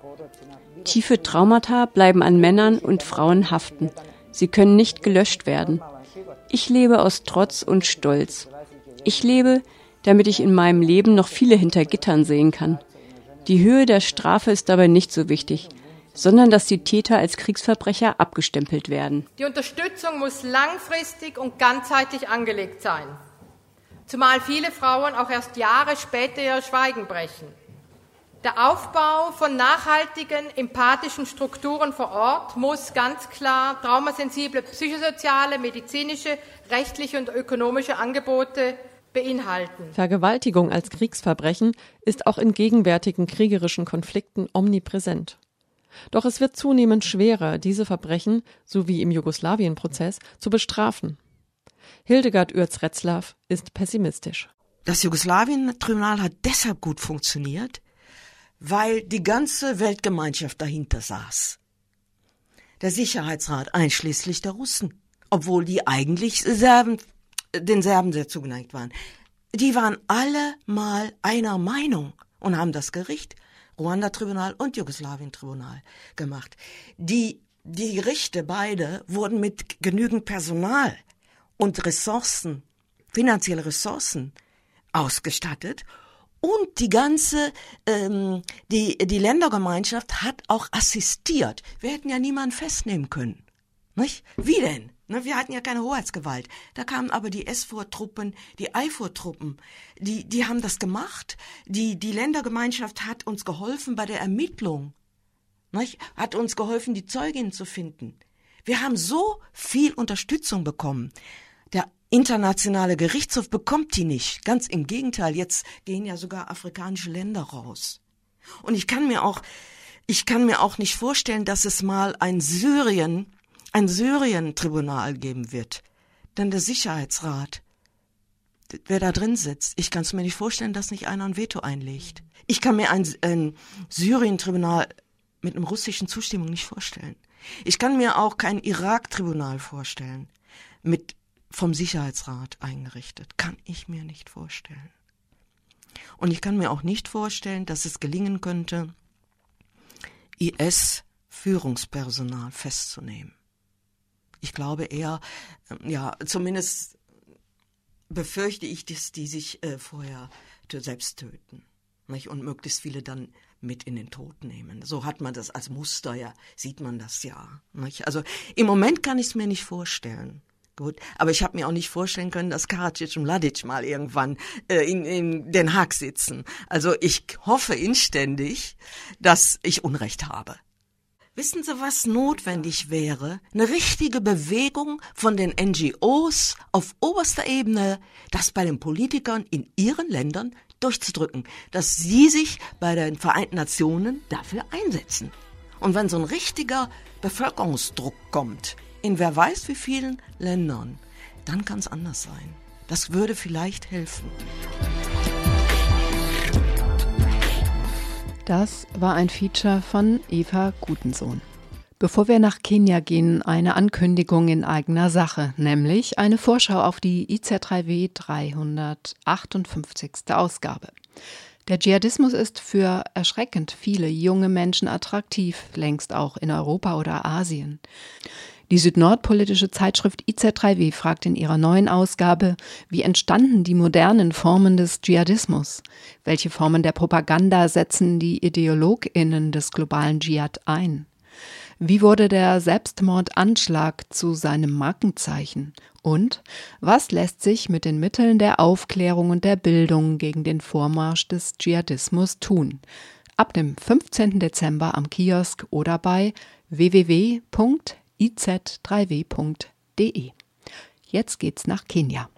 Tiefe Traumata bleiben an Männern und Frauen haften. Sie können nicht gelöscht werden. Ich lebe aus Trotz und Stolz. Ich lebe, damit ich in meinem Leben noch viele hinter Gittern sehen kann. Die Höhe der Strafe ist dabei nicht so wichtig sondern dass die Täter als Kriegsverbrecher abgestempelt werden. Die Unterstützung muss langfristig und ganzheitlich angelegt sein, zumal viele Frauen auch erst Jahre später ihr Schweigen brechen. Der Aufbau von nachhaltigen, empathischen Strukturen vor Ort muss ganz klar traumasensible psychosoziale, medizinische, rechtliche und ökonomische Angebote beinhalten. Vergewaltigung als Kriegsverbrechen ist auch in gegenwärtigen kriegerischen Konflikten omnipräsent. Doch es wird zunehmend schwerer, diese Verbrechen, so wie im Jugoslawienprozess, zu bestrafen. Hildegard Uerz-Retzlaff ist pessimistisch. Das Jugoslawien-Tribunal hat deshalb gut funktioniert, weil die ganze Weltgemeinschaft dahinter saß. Der Sicherheitsrat einschließlich der Russen, obwohl die eigentlich Serben, den Serben sehr zugeneigt waren. Die waren alle mal einer Meinung und haben das Gericht Ruanda-Tribunal und Jugoslawien-Tribunal gemacht. Die, die Gerichte beide wurden mit genügend Personal und Ressourcen, finanzielle Ressourcen ausgestattet und die ganze, ähm, die, die Ländergemeinschaft hat auch assistiert. Wir hätten ja niemanden festnehmen können. Nicht? Wie denn? Ne, wir hatten ja keine Hoheitsgewalt. Da kamen aber die SVOR-Truppen, die IFOR-Truppen, die, die haben das gemacht. Die, die Ländergemeinschaft hat uns geholfen bei der Ermittlung. Nicht? Hat uns geholfen, die Zeugin zu finden. Wir haben so viel Unterstützung bekommen. Der internationale Gerichtshof bekommt die nicht. Ganz im Gegenteil, jetzt gehen ja sogar afrikanische Länder raus. Und ich kann mir auch, ich kann mir auch nicht vorstellen, dass es mal ein Syrien ein Syrien-Tribunal geben wird. Denn der Sicherheitsrat, wer da drin sitzt, ich kann es mir nicht vorstellen, dass nicht einer ein Veto einlegt. Ich kann mir ein, ein Syrien-Tribunal mit einem russischen Zustimmung nicht vorstellen. Ich kann mir auch kein Irak-Tribunal vorstellen, mit vom Sicherheitsrat eingerichtet. Kann ich mir nicht vorstellen. Und ich kann mir auch nicht vorstellen, dass es gelingen könnte, IS-Führungspersonal festzunehmen. Ich glaube eher, ähm, ja, zumindest befürchte ich, dass die sich äh, vorher selbst töten. Nicht? Und möglichst viele dann mit in den Tod nehmen. So hat man das als Muster, ja, sieht man das ja. Nicht? Also im Moment kann ich es mir nicht vorstellen. Gut, aber ich habe mir auch nicht vorstellen können, dass Karadzic und Mladic mal irgendwann äh, in, in Den Haag sitzen. Also ich hoffe inständig, dass ich Unrecht habe. Wissen Sie, was notwendig wäre? Eine richtige Bewegung von den NGOs auf oberster Ebene, dass bei den Politikern in ihren Ländern durchzudrücken, dass sie sich bei den Vereinten Nationen dafür einsetzen. Und wenn so ein richtiger Bevölkerungsdruck kommt, in wer weiß wie vielen Ländern, dann kann es anders sein. Das würde vielleicht helfen. Das war ein Feature von Eva Gutensohn. Bevor wir nach Kenia gehen, eine Ankündigung in eigener Sache, nämlich eine Vorschau auf die IZ3W 358. Ausgabe. Der Dschihadismus ist für erschreckend viele junge Menschen attraktiv, längst auch in Europa oder Asien. Die südnordpolitische Zeitschrift IZ3W fragt in ihrer neuen Ausgabe, wie entstanden die modernen Formen des Dschihadismus? Welche Formen der Propaganda setzen die IdeologInnen des globalen Dschihad ein? Wie wurde der Selbstmordanschlag zu seinem Markenzeichen? Und was lässt sich mit den Mitteln der Aufklärung und der Bildung gegen den Vormarsch des Dschihadismus tun? Ab dem 15. Dezember am Kiosk oder bei www.iz3w.de. Jetzt geht's nach Kenia.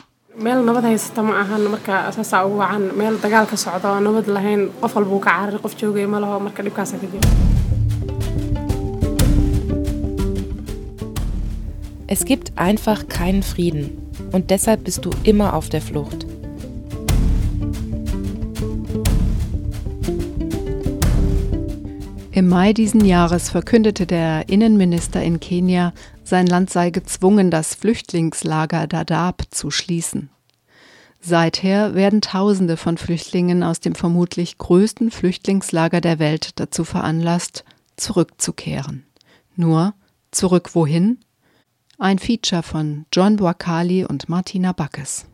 meel nabad haysata ma ahan marka saasaa ugu wacan meel dagaal ka socda oo nabad lahayn qof walba uu ka cararay qof joogay ma laho marka dhibkaasa ka jiro Es gibt einfach keinen Frieden und deshalb bist du immer auf der Flucht. Im Mai diesen Jahres verkündete der Innenminister in Kenia, sein Land sei gezwungen, das Flüchtlingslager Dadaab zu schließen. Seither werden Tausende von Flüchtlingen aus dem vermutlich größten Flüchtlingslager der Welt dazu veranlasst, zurückzukehren. Nur zurück wohin? Ein Feature von John Boakali und Martina Backes.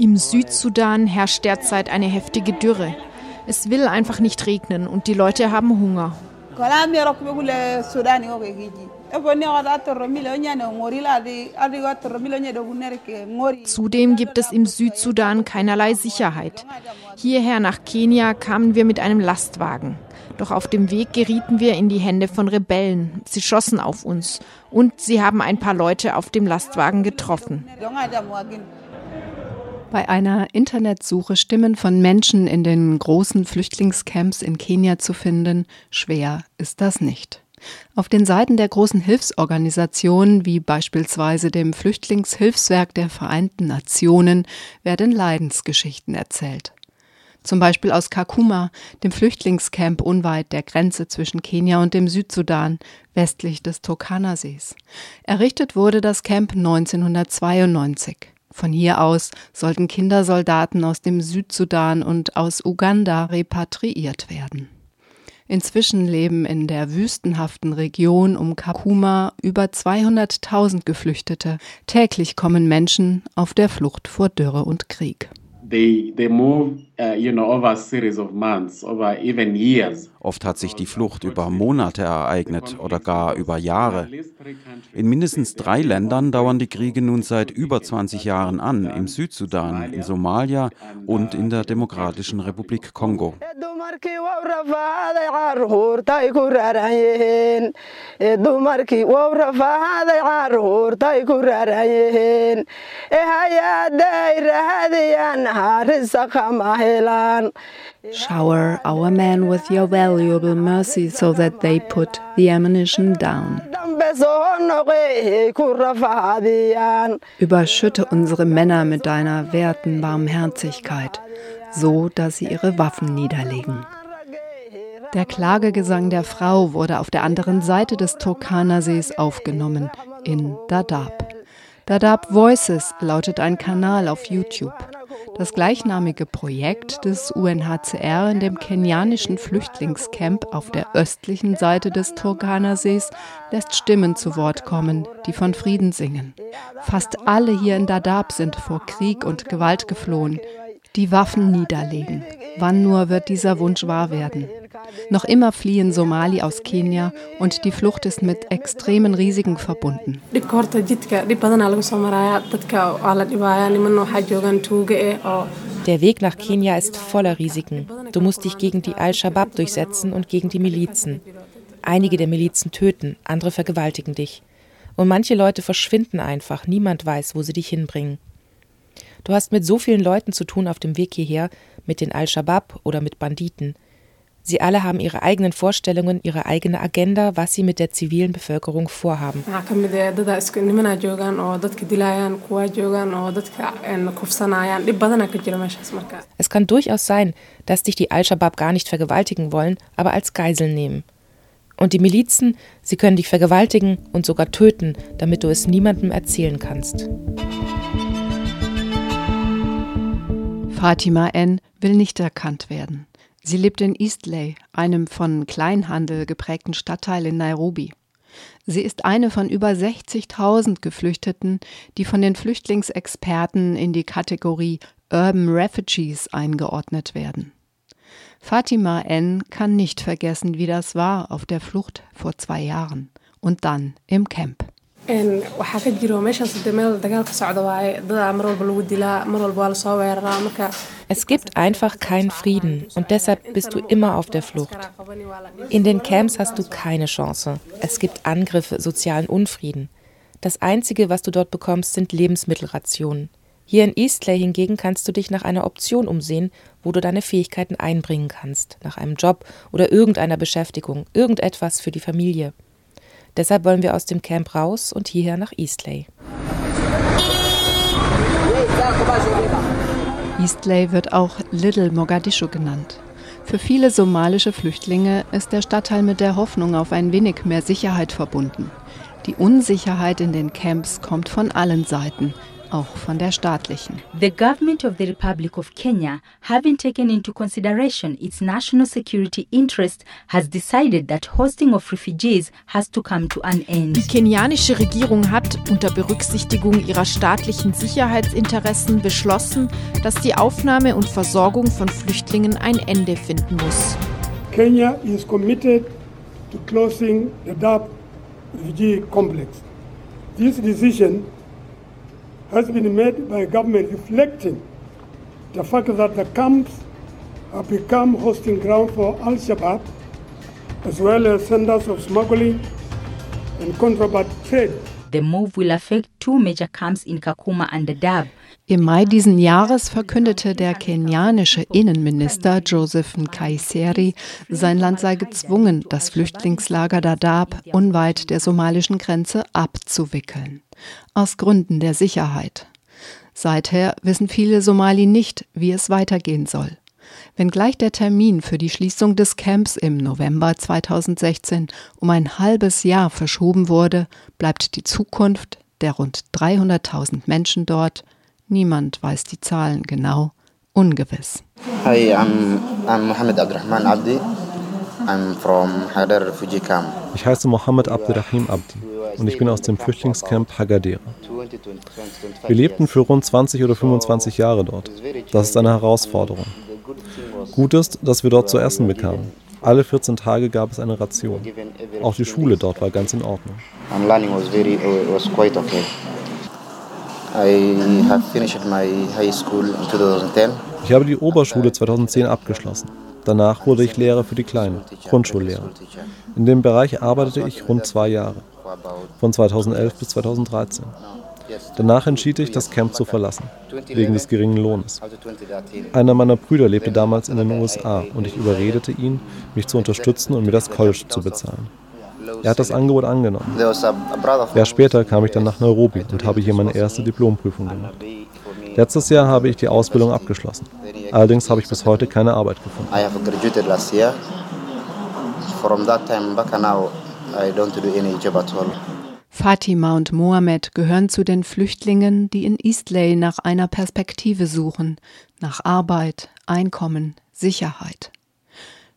Im Südsudan herrscht derzeit eine heftige Dürre. Es will einfach nicht regnen und die Leute haben Hunger. Zudem gibt es im Südsudan keinerlei Sicherheit. Hierher nach Kenia kamen wir mit einem Lastwagen. Doch auf dem Weg gerieten wir in die Hände von Rebellen. Sie schossen auf uns und sie haben ein paar Leute auf dem Lastwagen getroffen. Bei einer Internetsuche Stimmen von Menschen in den großen Flüchtlingscamps in Kenia zu finden, schwer ist das nicht. Auf den Seiten der großen Hilfsorganisationen, wie beispielsweise dem Flüchtlingshilfswerk der Vereinten Nationen, werden Leidensgeschichten erzählt. Zum Beispiel aus Kakuma, dem Flüchtlingscamp unweit der Grenze zwischen Kenia und dem Südsudan, westlich des Turkana-Sees. Errichtet wurde das Camp 1992. Von hier aus sollten Kindersoldaten aus dem Südsudan und aus Uganda repatriiert werden. Inzwischen leben in der wüstenhaften Region um Kakuma über 200.000 Geflüchtete. Täglich kommen Menschen auf der Flucht vor Dürre und Krieg. They, they move, uh, you know, over a series of months, over even years. Oft hat sich die Flucht über Monate ereignet oder gar über Jahre. In mindestens drei Ländern dauern die Kriege nun seit über 20 Jahren an, im Südsudan, in Somalia und in der Demokratischen Republik Kongo. Shower our men with your valuable mercy so that they put the ammunition down. Überschütte unsere Männer mit deiner werten Barmherzigkeit, so dass sie ihre Waffen niederlegen. Der Klagegesang der Frau wurde auf der anderen Seite des Turkana-Sees aufgenommen, in Dadaab. Dadaab Voices lautet ein Kanal auf YouTube. Das gleichnamige Projekt des UNHCR in dem kenianischen Flüchtlingscamp auf der östlichen Seite des Turkana-Sees lässt Stimmen zu Wort kommen, die von Frieden singen. Fast alle hier in Dadaab sind vor Krieg und Gewalt geflohen. Die Waffen niederlegen. Wann nur wird dieser Wunsch wahr werden? Noch immer fliehen Somali aus Kenia und die Flucht ist mit extremen Risiken verbunden. Der Weg nach Kenia ist voller Risiken. Du musst dich gegen die Al-Shabaab durchsetzen und gegen die Milizen. Einige der Milizen töten, andere vergewaltigen dich. Und manche Leute verschwinden einfach, niemand weiß, wo sie dich hinbringen. Du hast mit so vielen Leuten zu tun auf dem Weg hierher, mit den Al-Shabaab oder mit Banditen. Sie alle haben ihre eigenen Vorstellungen, ihre eigene Agenda, was sie mit der zivilen Bevölkerung vorhaben. Es kann durchaus sein, dass dich die Al-Shabaab gar nicht vergewaltigen wollen, aber als Geisel nehmen. Und die Milizen, sie können dich vergewaltigen und sogar töten, damit du es niemandem erzählen kannst. Fatima N. will nicht erkannt werden. Sie lebt in Eastley, einem von Kleinhandel geprägten Stadtteil in Nairobi. Sie ist eine von über 60.000 Geflüchteten, die von den Flüchtlingsexperten in die Kategorie Urban Refugees eingeordnet werden. Fatima N. kann nicht vergessen, wie das war auf der Flucht vor zwei Jahren und dann im Camp. Waxaa ka jiro meeshaas de meel dagaal socda waaye dadaa mar walba lagu dilaa mar walba waa lasoo weeraraa marka Es gibt einfach keinen Frieden und deshalb bist du immer auf der Flucht. In den Camps hast du keine Chance. Es gibt Angriffe, sozialen Unfrieden. Das Einzige, was du dort bekommst, sind Lebensmittelrationen. Hier in Eastley hingegen kannst du dich nach einer Option umsehen, wo du deine Fähigkeiten einbringen kannst, nach einem Job oder irgendeiner Beschäftigung, irgendetwas für die Familie. Deshalb wollen wir aus dem Camp raus und hierher nach Eastley. Eastley wird auch Little Mogadischu genannt. Für viele somalische Flüchtlinge ist der Stadtteil mit der Hoffnung auf ein wenig mehr Sicherheit verbunden. Die Unsicherheit in den Camps kommt von allen Seiten, auch von der staatlichen. The government of the Republic of Kenya, having taken into consideration its national security interest, has decided that hosting of refugees has to come to an end. Die kenianische Regierung hat unter Berücksichtigung ihrer staatlichen Sicherheitsinteressen beschlossen, dass die Aufnahme und Versorgung von Flüchtlingen ein Ende finden muss. Kenya is committed to closing the Dab refugee complex. This decision has been made by government reflecting the fact that the camps have become hosting ground for Al-Shabaab as well as centers of smuggling and contraband trade. The move will affect two major camps in Kakuma and Dadaab. Im Mai diesen Jahres verkündete der kenianische Innenminister Joseph Nkaiseri, sein Land sei gezwungen, das Flüchtlingslager Dadaab unweit der somalischen Grenze abzuwickeln. Aus Gründen der Sicherheit. Seither wissen viele Somali nicht, wie es weitergehen soll. Wenngleich der Termin für die Schließung des Camps im November 2016 um ein halbes Jahr verschoben wurde, bleibt die Zukunft der rund 300.000 Menschen dort niemand weiß die Zahlen genau, ungewiss. Hi, I'm, I'm Mohammed Abdurrahman Abdi. I'm from Hadar Refugee Camp. Ich heiße Mohammed Abdurrahim Abdi und ich bin aus dem Flüchtlingscamp Hagadera. Wir lebten für rund 20 oder 25 Jahre dort. Das ist eine Herausforderung. Gut ist, dass wir dort zu essen bekamen. Alle 14 Tage gab es eine Ration. Auch die Schule dort war ganz in Ordnung. And learning was very was quite okay. I have finished my high school in 2010. Ich habe die Oberschule 2010 abgeschlossen. Danach wurde ich Lehrer für die Kleinen, Grundschullehrer. In dem Bereich arbeitete ich rund zwei Jahre, von 2011 bis 2013. Danach entschied ich, das Camp zu verlassen, wegen des geringen Lohnes. Einer meiner Brüder lebte damals in den USA und ich überredete ihn, mich zu unterstützen und mir das College zu bezahlen. Er hat das Angebot angenommen. Jahr später kam ich dann nach Nairobi und habe hier meine erste Diplomprüfung gemacht. Letztes Jahr habe ich die Ausbildung abgeschlossen. Allerdings habe ich bis heute keine Arbeit gefunden. I have graduated last year. From that time back now, I don't do any job at all. Fatima und Mohammed gehören zu den Flüchtlingen, die in Eastley nach einer Perspektive suchen, nach Arbeit, Einkommen, Sicherheit.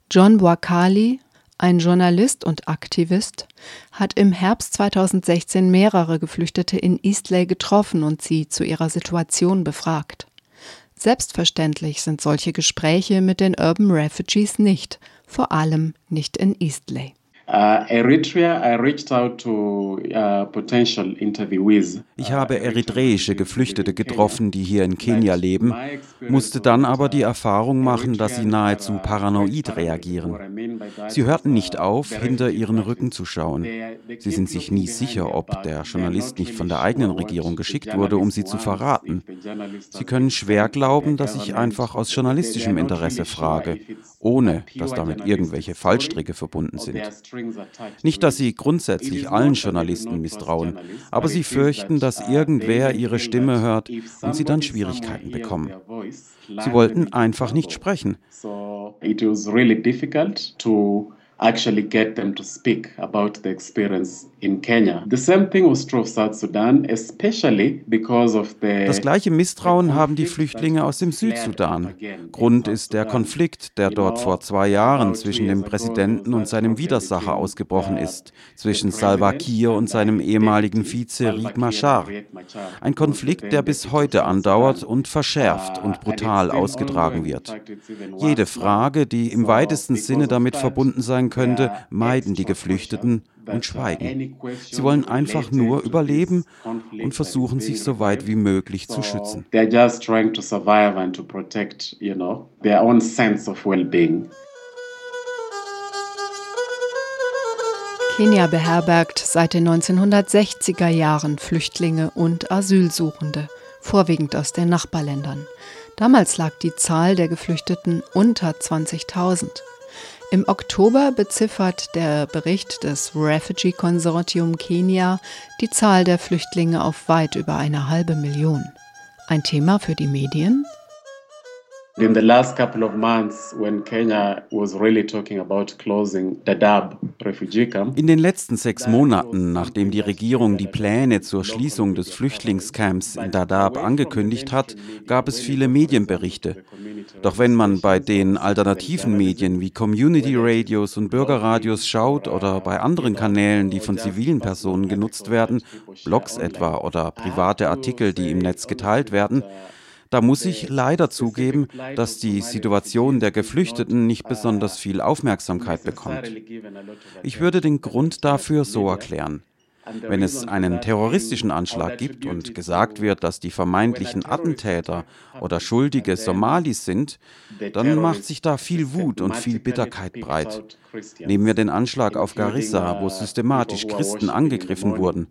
John Boakali, ein Journalist und Aktivist, hat im Herbst 2016 mehrere Geflüchtete in Eastley getroffen und sie zu ihrer Situation befragt. Selbstverständlich sind solche Gespräche mit den Urban Refugees nicht, vor allem nicht in Eastley. To uh. Ich habe eritreische Geflüchtete getroffen, die hier in Kenia leben, musste dann aber die Erfahrung machen, dass sie nahezu paranoid reagieren. Sie hörten nicht auf, hinter ihren Rücken zu schauen. Sie sind sich nie sicher, ob der Journalist nicht von der eigenen Regierung geschickt wurde, um sie zu verraten. Sie können schwer glauben, dass ich einfach aus journalistischem Interesse frage, ohne dass damit irgendwelche Fallstricke verbunden sind. Nicht, dass sie grundsätzlich allen Journalisten misstrauen, aber sie fürchten, dass irgendwer ihre Stimme hört und sie dann Schwierigkeiten bekommen. Sie wollten einfach nicht sprechen. It was really difficult to actually get them to speak about the experience in Kenya. The same thing was true of South Sudan, especially because of the Das gleiche Misstrauen haben die Flüchtlinge aus dem Südsudan. Grund ist der Konflikt, der dort vor zwei Jahren zwischen dem Präsidenten und seinem Widersacher ausgebrochen ist, zwischen Salva Kiir und seinem ehemaligen Vize Riek Machar. Ein Konflikt, der bis heute andauert und verschärft und brutal ausgetragen wird. Jede Frage, die im weitesten Sinne damit verbunden sein könnte, meiden die Geflüchteten und schweigen. Sie wollen einfach nur überleben und versuchen, sich so weit wie möglich zu schützen. Kenia beherbergt seit den 1960er Jahren Flüchtlinge und Asylsuchende, vorwiegend aus den Nachbarländern. Damals lag die Zahl der Geflüchteten unter 20.000. Im Oktober beziffert der Bericht des Refugee Consortium Kenia die Zahl der Flüchtlinge auf weit über eine halbe Million. Ein Thema für die Medien? In the last couple of months, when Kenya was really talking about closing Dadaab refugee camp. In den letzten sechs Monaten, nachdem die Regierung die Pläne zur Schließung des Flüchtlingscamps in Dadaab angekündigt hat, gab es viele Medienberichte. Doch wenn man bei den alternativen Medien wie Community Radios und Bürgerradios schaut oder bei anderen Kanälen, die von zivilen Personen genutzt werden, Blogs etwa oder private Artikel, die im Netz geteilt werden, da muss ich leider zugeben, dass die Situation der Geflüchteten nicht besonders viel Aufmerksamkeit bekommt. Ich würde den Grund dafür so erklären. Wenn es einen terroristischen Anschlag gibt und gesagt wird, dass die vermeintlichen Attentäter oder Schuldige Somalis sind, dann macht sich da viel Wut und viel Bitterkeit breit. Nehmen wir den Anschlag auf Garissa, wo systematisch Christen angegriffen wurden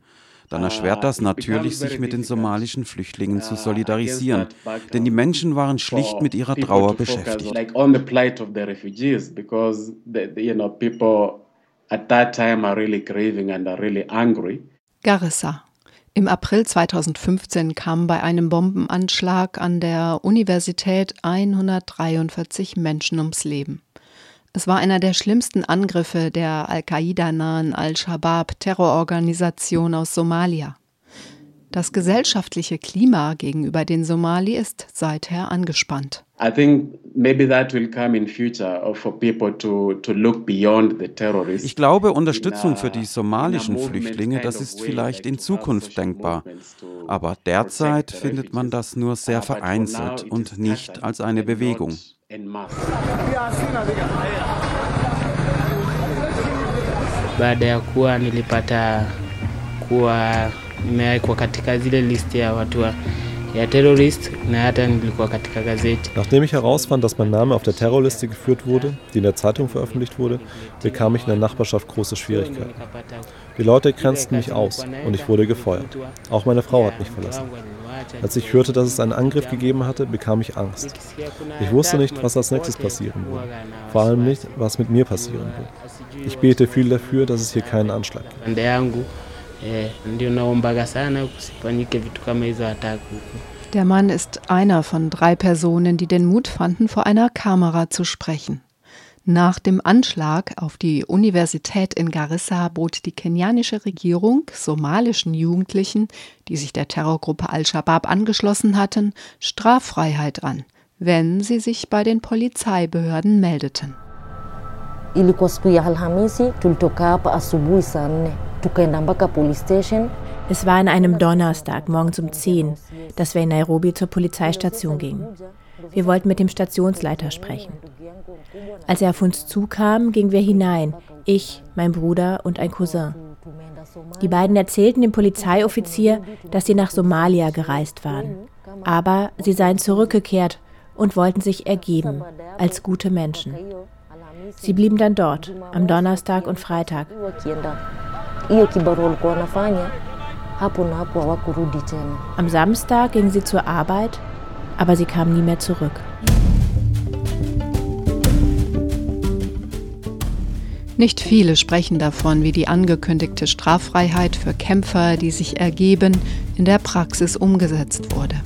dann erschwert das natürlich, sich mit den somalischen Flüchtlingen zu solidarisieren, denn die Menschen waren schlicht mit ihrer Trauer beschäftigt. Garissa. Im April 2015 kamen bei einem Bombenanschlag an der Universität 143 Menschen ums Leben. Es war einer der schlimmsten Angriffe der Al-Qaida-nahen Al-Shabaab-Terrororganisation aus Somalia. Das gesellscharschaftliche Klima gegenüber den Somali ist seither angespannt. Ich glaube, Unterstützung für die somalischen Flüchtlinge, das ist vielleicht in Zukunft denkbar. Aber derzeit findet man das nur sehr vereinzelt und nicht als eine Bewegung en masse. Baada ya kuwa nilipata kuwa nimewekwa katika zile listi ya watu wa ja, Terrorist na hata nilikuwa katika Gazeti. Nachdem ich herausfand, dass mein Name auf der Terrorliste geführt wurde, die in der Zeitung veröffentlicht wurde, bekam ich in der Nachbarschaft große Schwierigkeiten. Die Leute grenzten mich aus und ich wurde gefeuert. Auch meine Frau hat mich verlassen. Als ich hörte, dass es einen Angriff gegeben hatte, bekam ich Angst. Ich wusste nicht, was als nächstes passieren würde. Vor allem nicht, was mit mir passieren würde. Ich bete viel dafür, dass es hier keinen Anschlag gibt. Der Mann ist einer von drei Personen, die den Mut fanden, vor einer Kamera zu sprechen. Nach dem Anschlag auf die Universität in Garissa bot die kenianische Regierung somalischen Jugendlichen, die sich der Terrorgruppe Al-Shabaab angeschlossen hatten, Straffreiheit an, wenn sie sich bei den Polizeibehörden meldeten. Ilikuwa siku ya Alhamisi, tulitoka hapa asubuhi saa nne tukaenda mpaka police station. Es war an einem Donnerstag morgens um 10, dass wir in Nairobi zur Polizeistation gingen. Wir wollten mit dem Stationsleiter sprechen. Als er auf uns zukam, gingen wir hinein, Ich, mein Bruder und ein Cousin. Die beiden erzählten dem Polizeioffizier, dass sie nach Somalia gereist waren. Aber sie seien zurückgekehrt und wollten sich ergeben als gute Menschen. Sie blieben dann dort, am Donnerstag und Freitag. Am Samstag gingen sie zur Arbeit, aber sie kamen nie mehr zurück. Nicht viele sprechen davon, wie die angekündigte Straffreiheit für Kämpfer, die sich ergeben, in der Praxis umgesetzt wurde.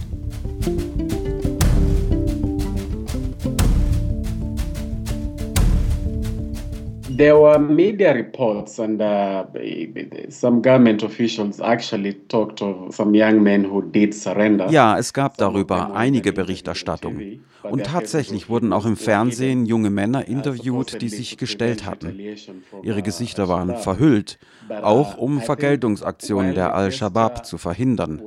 There were media reports, and uh, some government officials actually talked of some young men who did surrender. Ja, es gab darüber einige Berichterstattungen. Und tatsächlich wurden auch im Fernsehen junge Männer interviewt, die sich gestellt hatten. Ihre Gesichter waren verhüllt, auch um Vergeltungsaktionen der Al-Shabaab zu verhindern.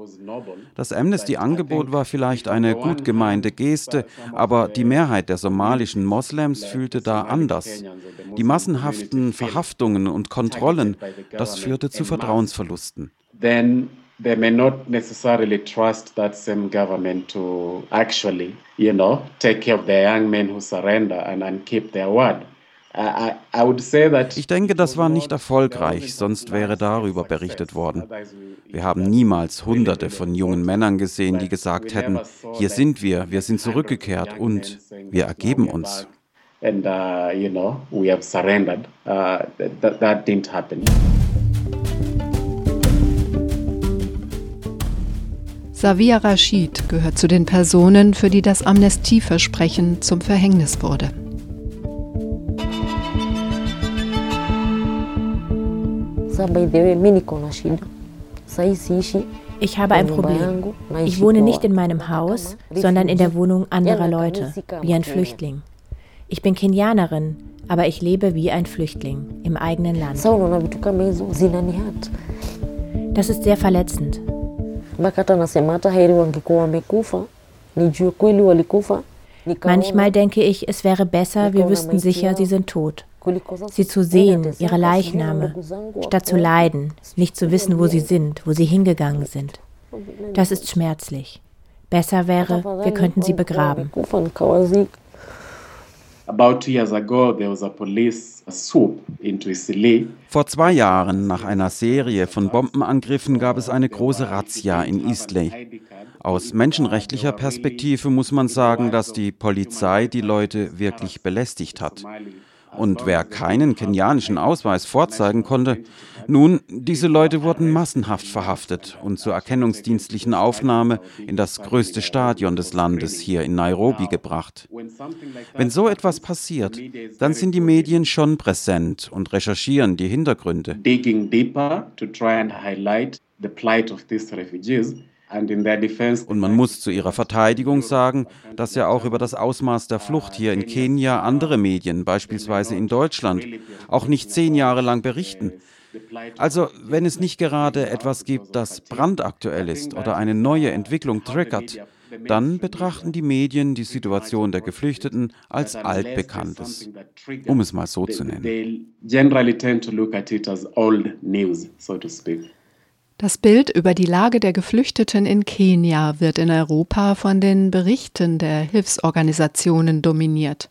Das Amnesty-Angebot war vielleicht eine gut gemeinte Geste, aber die Mehrheit der somalischen Moslems fühlte da anders. Die massenhaften Verhaftungen und Kontrollen, das führte zu Vertrauensverlusten. They may not necessarily trust that same government to actually, you know, take care of the young men who surrender and, and keep their word. Ich denke, das war nicht erfolgreich, sonst wäre darüber berichtet worden. Wir haben niemals Hunderte von jungen Männern gesehen, die gesagt hätten, hier sind wir, wir sind zurückgekehrt und wir ergeben uns. And, uh, you know, we have surrendered. Uh. Savia Rashid gehört zu den Personen, für die das Amnestieversprechen zum Verhängnis wurde. Ich habe ein Problem. Ich wohne nicht in meinem Haus, sondern in der Wohnung anderer Leute, wie ein Flüchtling. Ich bin Kenianerin, aber ich lebe wie ein Flüchtling im eigenen Land. Das ist sehr verletzend. Manchmal denke ich, es wäre besser, wir wüssten sicher, sie sind tot. Sie zu sehen, ihre Leichname, statt zu leiden, nicht zu wissen, wo sie sind, wo sie hingegangen sind. Das ist schmerzlich. Besser wäre, wir könnten sie begraben. Vor zwei Jahren, nach einer Serie von Bombenangriffen, gab es eine große Razzia in Eastley. Aus menschenrechtlicher Perspektive muss man sagen, dass die Polizei die Leute wirklich belästigt hat. Und wer keinen kenianischen Ausweis vorzeigen konnte, nun, diese Leute wurden massenhaft verhaftet und zur erkennungsdienstlichen Aufnahme in das größte Stadion des Landes hier in Nairobi gebracht. Wenn so etwas passiert, dann sind die Medien schon präsent und recherchieren die Hintergründe. Digging deeper to try and highlight the plight of these refugees und man muss zu ihrer Verteidigung sagen, dass ja auch über das Ausmaß der Flucht hier in Kenia andere Medien, beispielsweise in Deutschland, auch nicht zehn Jahre lang berichten. Also, wenn es nicht gerade etwas gibt, das brandaktuell ist oder eine neue Entwicklung triggert, dann betrachten die Medien die Situation der Geflüchteten als altbekanntes, um es mal so zu nennen. Das Bild über die Lage der Geflüchteten in Kenia wird in Europa von den Berichten der Hilfsorganisationen dominiert.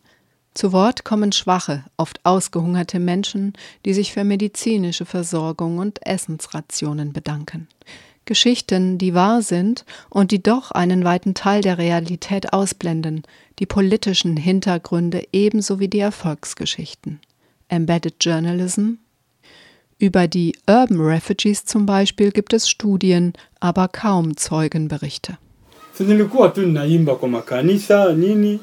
Zu Wort kommen schwache, oft ausgehungerte Menschen, die sich für medizinische Versorgung und Essensrationen bedanken. Geschichten, die wahr sind und die doch einen weiten Teil der Realität ausblenden, die politischen Hintergründe ebenso wie die Erfolgsgeschichten. Embedded Journalism über die Urban Refugees zum Beispiel gibt es Studien, aber kaum Zeugenberichte. nilikuwa tu naimba kwa makanisa nini.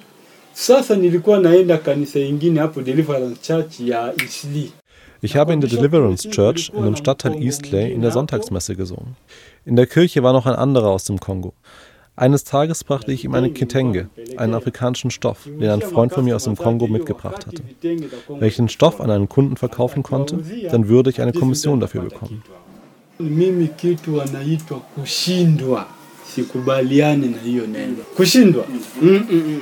Sasa nilikuwa naenda kanisa ingine hapo Deliverance Church ya Isli. Ich habe in der Deliverance Church in dem Stadtteil Eastley in der Sonntagsmesse gesungen. In der Kirche war noch ein anderer aus dem Kongo. Eines Tages brachte ich ihm eine Kitenge, einen afrikanischen Stoff, den ein Freund von mir aus dem Kongo mitgebracht hatte. Wenn ich den Stoff an einen Kunden verkaufen konnte, dann würde ich eine Kommission dafür bekommen. Mimi kitu anaitwa kushindwa. Sikubaliane na hiyo neno. Kushindwa? Mm -mm.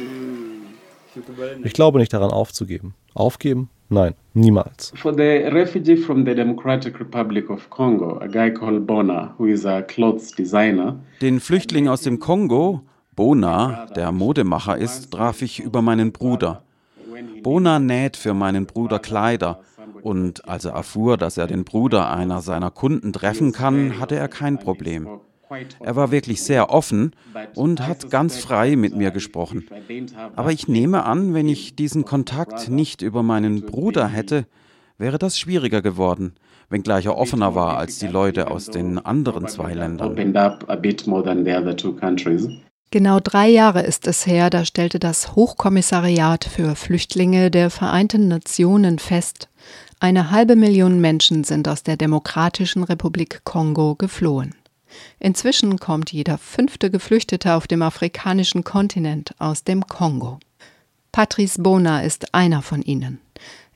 Ich glaube nicht daran aufzugeben. Aufgeben? Nein, niemals. For the refugee from the Democratic Republic of Congo, a guy called Bona, who is a clothes designer. Den Flüchtling aus dem Kongo, Bona, der Modemacher ist, traf ich über meinen Bruder. Bona näht für meinen Bruder Kleider und als er erfuhr, dass er den Bruder einer seiner Kunden treffen kann, hatte er kein Problem. Er war wirklich sehr offen und hat ganz frei mit mir gesprochen. Aber ich nehme an, wenn ich diesen Kontakt nicht über meinen Bruder hätte, wäre das schwieriger geworden, wenngleich er offener war als die Leute aus den anderen zwei Ländern. Genau drei Jahre ist es her, da stellte das Hochkommissariat für Flüchtlinge der Vereinten Nationen fest, eine halbe Million Menschen sind aus der Demokratischen Republik Kongo geflohen. Inzwischen kommt jeder fünfte Geflüchtete auf dem afrikanischen Kontinent aus dem Kongo. Patrice Bona ist einer von ihnen.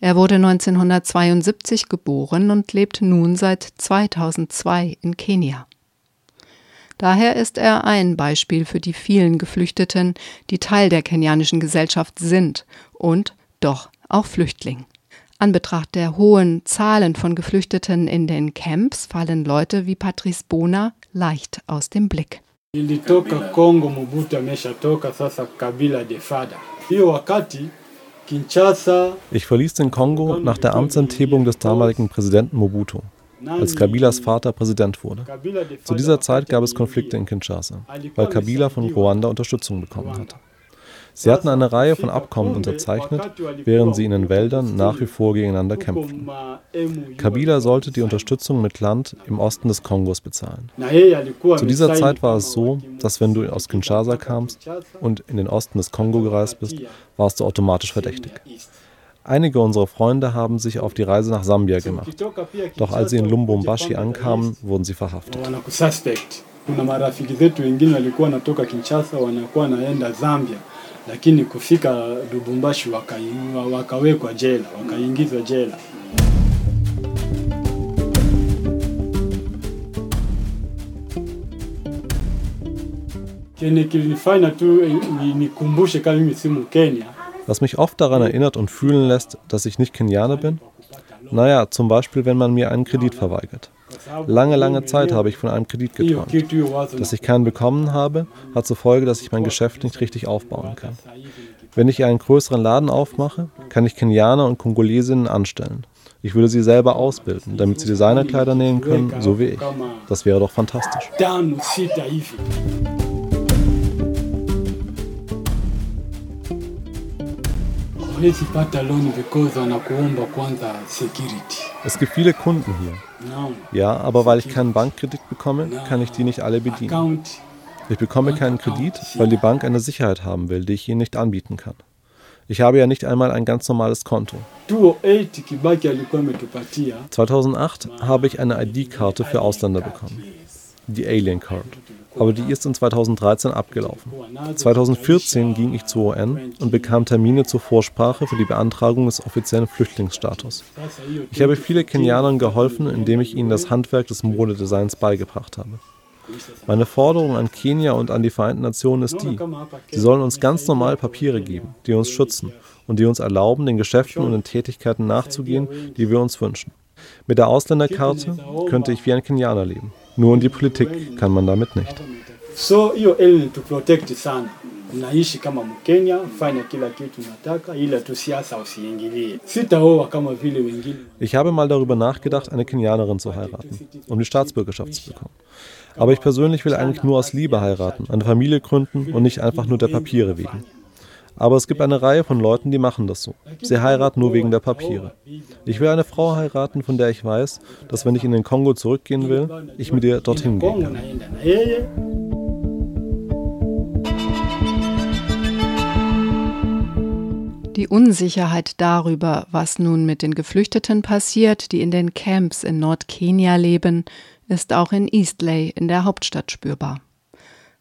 Er wurde 1972 geboren und lebt nun seit 2002 in Kenia. Daher ist er ein Beispiel für die vielen Geflüchteten, die Teil der kenianischen Gesellschaft sind und doch auch Flüchtling. An Betracht der hohen Zahlen von Geflüchteten in den Camps fallen Leute wie Patrice Bona leicht aus dem Blick. Nilitoka Kongo, Mobutu ameshatoka, sasa Kabila de Fada. Hiyo wakati Kinshasa. Ich verließ den Kongo nach der Amtsenthebung des damaligen Präsidenten Mobutu, als Kabilas Vater Präsident wurde. Zu dieser Zeit gab es Konflikte in Kinshasa, weil Kabila von Ruanda Unterstützung bekommen hatte. Sie hatten eine Reihe von Abkommen unterzeichnet, während sie in den Wäldern nach wie vor gegeneinander kämpften. Kabila sollte die Unterstützung mit Land im Osten des Kongos bezahlen. Zu dieser Zeit war es so, dass wenn du aus Kinshasa kamst und in den Osten des Kongo gereist bist, warst du automatisch verdächtig. Einige unserer Freunde haben sich auf die Reise nach Sambia gemacht. Doch als sie in Lumbumbashi ankamen, wurden sie verhaftet. Kuna marafiki zetu wengine walikuwa wanatoka Kinshasa wanakuwa wanaenda Zambia lakini kufika Lubumbashi wakawekwa jela, wakaingizwa jela. Kene kilinifanya tu nikumbushe kama mimi si Mkenya. Was mich oft daran erinnert und fühlen lässt, dass ich nicht Kenianer bin? Naja, zum Beispiel, wenn man mir einen Kredit verweigert. Lange, lange Zeit habe ich von einem Kredit geträumt. Dass ich keinen bekommen habe, hat zur Folge, dass ich mein Geschäft nicht richtig aufbauen kann. Wenn ich einen größeren Laden aufmache, kann ich Kenianer und Kongolesinnen anstellen. Ich würde sie selber ausbilden, damit sie Designerkleider nähen können, so wie ich. Das wäre doch fantastisch. Es gibt viele Kunden hier. Ja, aber weil ich keinen Bankkredit bekomme, kann ich die nicht alle bedienen. Ich bekomme keinen Kredit, weil die Bank eine Sicherheit haben will, die ich ihnen nicht anbieten kann. Ich habe ja nicht einmal ein ganz normales Konto. 2008 habe ich eine ID-Karte für Ausländer bekommen, die Alien Card aber die ist in 2013 abgelaufen. 2014 ging ich zur UN und bekam Termine zur Vorsprache für die Beantragung des offiziellen Flüchtlingsstatus. Ich habe viele Kenianern geholfen, indem ich ihnen das Handwerk des Modedesigns beigebracht habe. Meine Forderung an Kenia und an die Vereinten Nationen ist die, sie sollen uns ganz normal Papiere geben, die uns schützen und die uns erlauben, den Geschäften und den Tätigkeiten nachzugehen, die wir uns wünschen. Mit der Ausländerkarte könnte ich wie ein Kenianer leben. Nur in die Politik kann man damit nicht. So hiyo elimu tu protect sana. Naishi kama Mkenya, fanya kila kitu nataka, ila tu siasa usiingilie. Sitaoa kama vile wengine. Ich habe mal darüber nachgedacht, eine Kenianerin zu heiraten, um die Staatsbürgerschaft zu bekommen. Aber ich persönlich will eigentlich nur aus Liebe heiraten, eine Familie gründen und nicht einfach nur der Papiere wegen. Aber es gibt eine Reihe von Leuten, die machen das so. Sie heiraten nur wegen der Papiere. Ich will eine Frau heiraten, von der ich weiß, dass wenn ich in den Kongo zurückgehen will, ich mit ihr dorthin gehen kann. Die Unsicherheit darüber, was nun mit den Geflüchteten passiert, die in den Camps in Nordkenia leben, ist auch in Eastley in der Hauptstadt spürbar.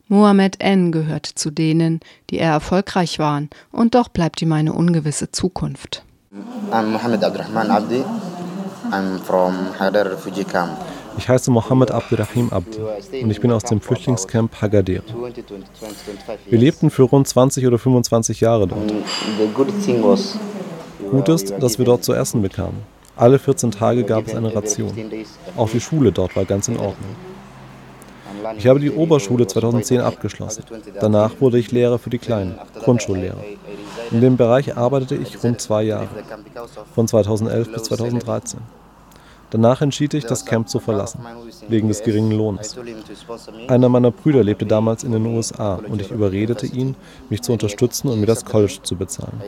Mohammed N. gehört zu denen, die eher erfolgreich waren, und doch bleibt ihm eine ungewisse Zukunft. I'm Mohammed Abdurrahman Abdi. I'm from Hadar Refugee Camp. Ich heiße Mohammed Abdurrahim Abdi und ich bin aus dem Flüchtlingscamp Hagadere. Wir lebten für rund 20 oder 25 Jahre dort. Gut ist, dass wir dort zu essen bekamen. Alle 14 Tage gab es eine Ration. Auch die Schule dort war ganz in Ordnung. Ich habe die Oberschule 2010 abgeschlossen. Danach wurde ich Lehrer für die Kleinen, Grundschullehrer. In dem Bereich arbeitete ich rund zwei Jahre, von 2011 bis 2013. Danach entschied ich, das Camp zu verlassen, wegen des geringen Lohnes. Einer meiner Brüder lebte damals in den USA und ich überredete ihn, mich zu unterstützen und mir das College zu bezahlen.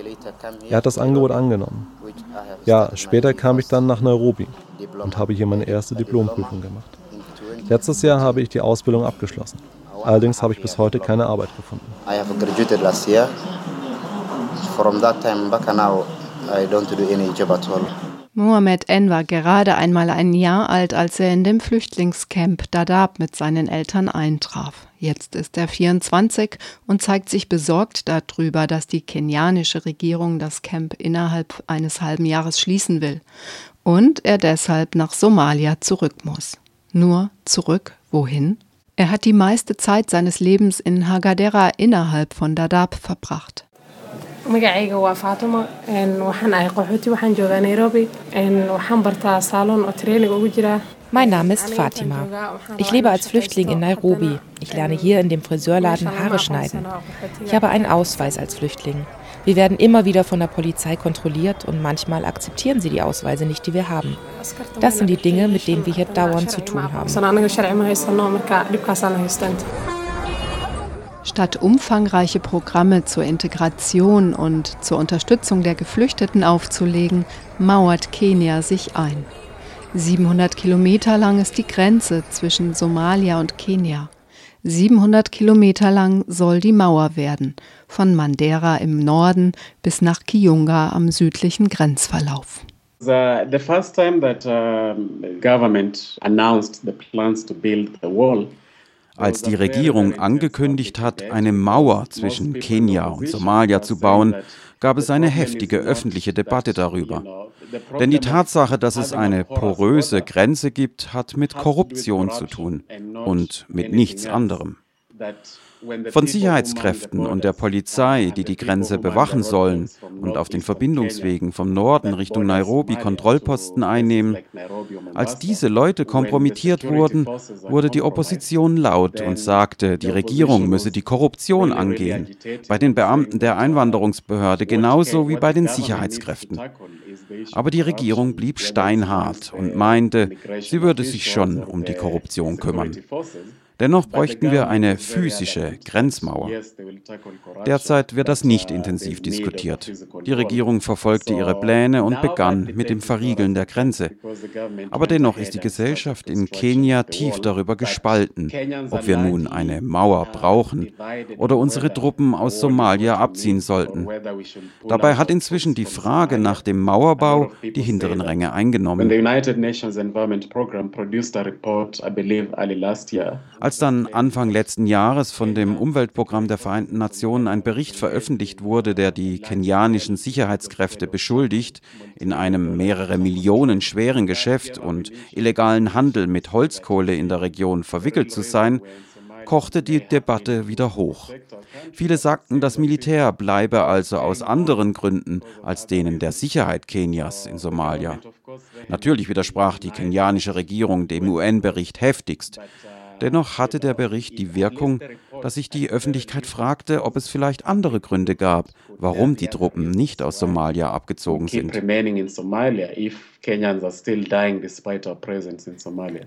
Er hat das Angebot angenommen. Ja, später kam ich dann nach Nairobi und habe hier meine erste Diplomprüfung gemacht. Letztes Jahr habe ich die Ausbildung abgeschlossen. Allerdings habe ich bis heute keine Arbeit gefunden. I have graduated last year. From that time back now, I don't do any job at all. Mohamed N. war gerade einmal ein Jahr alt, als er in dem Flüchtlingscamp Dadaab mit seinen Eltern eintraf. Jetzt ist er 24 und zeigt sich besorgt darüber, dass die kenianische Regierung das Camp innerhalb eines halben Jahres schließen will und er deshalb nach Somalia zurück muss. Nur zurück wohin? Er hat die meiste Zeit seines Lebens in Hagadera innerhalb von Dadaab verbracht. magacayga waa faatimo waxaan ahay qaxooti waxaan joogaa nairobi waxaan bartaa saalon oo training ugu jiraa Mein Name ist Fatima. Ich lebe als Flüchtling in Nairobi. Ich lerne hier in dem Friseurladen Haare schneiden. Ich habe einen Ausweis als Flüchtling. Wir werden immer wieder von der Polizei kontrolliert und manchmal akzeptieren sie die Ausweise nicht, die wir haben. Das sind die Dinge, mit denen wir hier dauernd zu tun haben. Statt umfangreiche Programme zur Integration und zur Unterstützung der Geflüchteten aufzulegen, mauert Kenia sich ein. 700 Kilometer lang ist die Grenze zwischen Somalia und Kenia. 700 Kilometer lang soll die Mauer werden, von Mandera im Norden bis nach Kiunga am südlichen Grenzverlauf. The, the first time that uh, government announced the plans to build the wall, als die Regierung angekündigt hat, eine Mauer zwischen Kenia und Somalia zu bauen, gab es eine heftige öffentliche Debatte darüber. Denn die Tatsache, dass es eine poröse Grenze gibt, hat mit Korruption zu tun und mit nichts anderem. Von Sicherheitskräften und der Polizei, die die Grenze bewachen sollen und auf den Verbindungswegen vom Norden Richtung Nairobi Kontrollposten einnehmen. Als diese Leute kompromittiert wurden, wurde die Opposition laut und sagte, die Regierung müsse die Korruption angehen, bei den Beamten der Einwanderungsbehörde genauso wie bei den Sicherheitskräften. Aber die Regierung blieb steinhart und meinte, sie würde sich schon um die Korruption kümmern. Dennoch bräuchten wir eine physische Grenzmauer. Derzeit wird das nicht intensiv diskutiert. Die Regierung verfolgte ihre Pläne und begann mit dem Verriegeln der Grenze. Aber dennoch ist die Gesellschaft in Kenia tief darüber gespalten, ob wir nun eine Mauer brauchen oder unsere Truppen aus Somalia abziehen sollten. Dabei hat inzwischen die Frage nach dem Mauerbau die hinteren Ränge eingenommen. Als dann Anfang letzten Jahres von dem Umweltprogramm der Vereinten Nationen ein Bericht veröffentlicht wurde, der die kenianischen Sicherheitskräfte beschuldigt, in einem mehrere Millionen schweren Geschäft und illegalen Handel mit Holzkohle in der Region verwickelt zu sein, kochte die Debatte wieder hoch. Viele sagten, das Militär bleibe also aus anderen Gründen als denen der Sicherheit Kenias in Somalia. Natürlich widersprach die kenianische Regierung dem UN-Bericht heftigst. Dennoch hatte der Bericht die Wirkung, dass sich die Öffentlichkeit fragte, ob es vielleicht andere Gründe gab, warum die Truppen nicht aus Somalia abgezogen sind.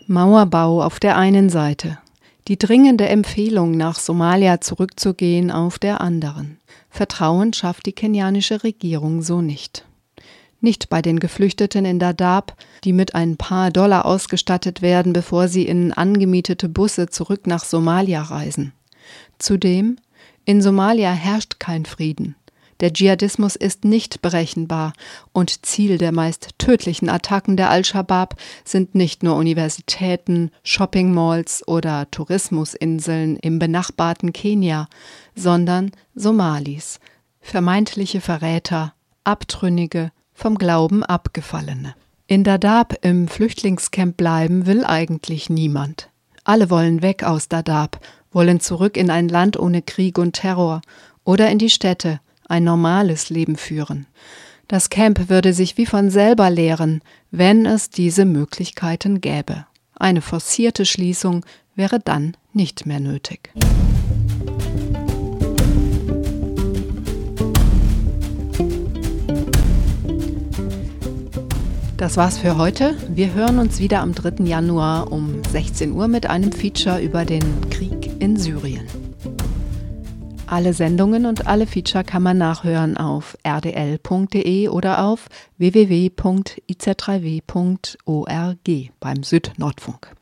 Mauerbau auf der einen Seite, die dringende Empfehlung, nach Somalia zurückzugehen, auf der anderen. Vertrauen schafft die kenianische Regierung so nicht. Nicht bei den Geflüchteten in Dadaab, die mit ein paar Dollar ausgestattet werden, bevor sie in angemietete Busse zurück nach Somalia reisen. Zudem, in Somalia herrscht kein Frieden. Der Dschihadismus ist nicht berechenbar und Ziel der meist tödlichen Attacken der Al-Shabaab sind nicht nur Universitäten, Shoppingmalls oder Tourismusinseln im benachbarten Kenia, sondern Somalis, vermeintliche Verräter, Abtrünnige, vom Glauben abgefallene. In Dadaab im Flüchtlingscamp bleiben will eigentlich niemand. Alle wollen weg aus Dadaab, wollen zurück in ein Land ohne Krieg und Terror oder in die Städte, ein normales Leben führen. Das Camp würde sich wie von selber leeren, wenn es diese Möglichkeiten gäbe. Eine forcierte Schließung wäre dann nicht mehr nötig. Das war's für heute. Wir hören uns wieder am 3. Januar um 16 Uhr mit einem Feature über den Krieg in Syrien. Alle Sendungen und alle Feature kann man nachhören auf rdl.de oder auf www.iz3w.org beim Südnordfunk.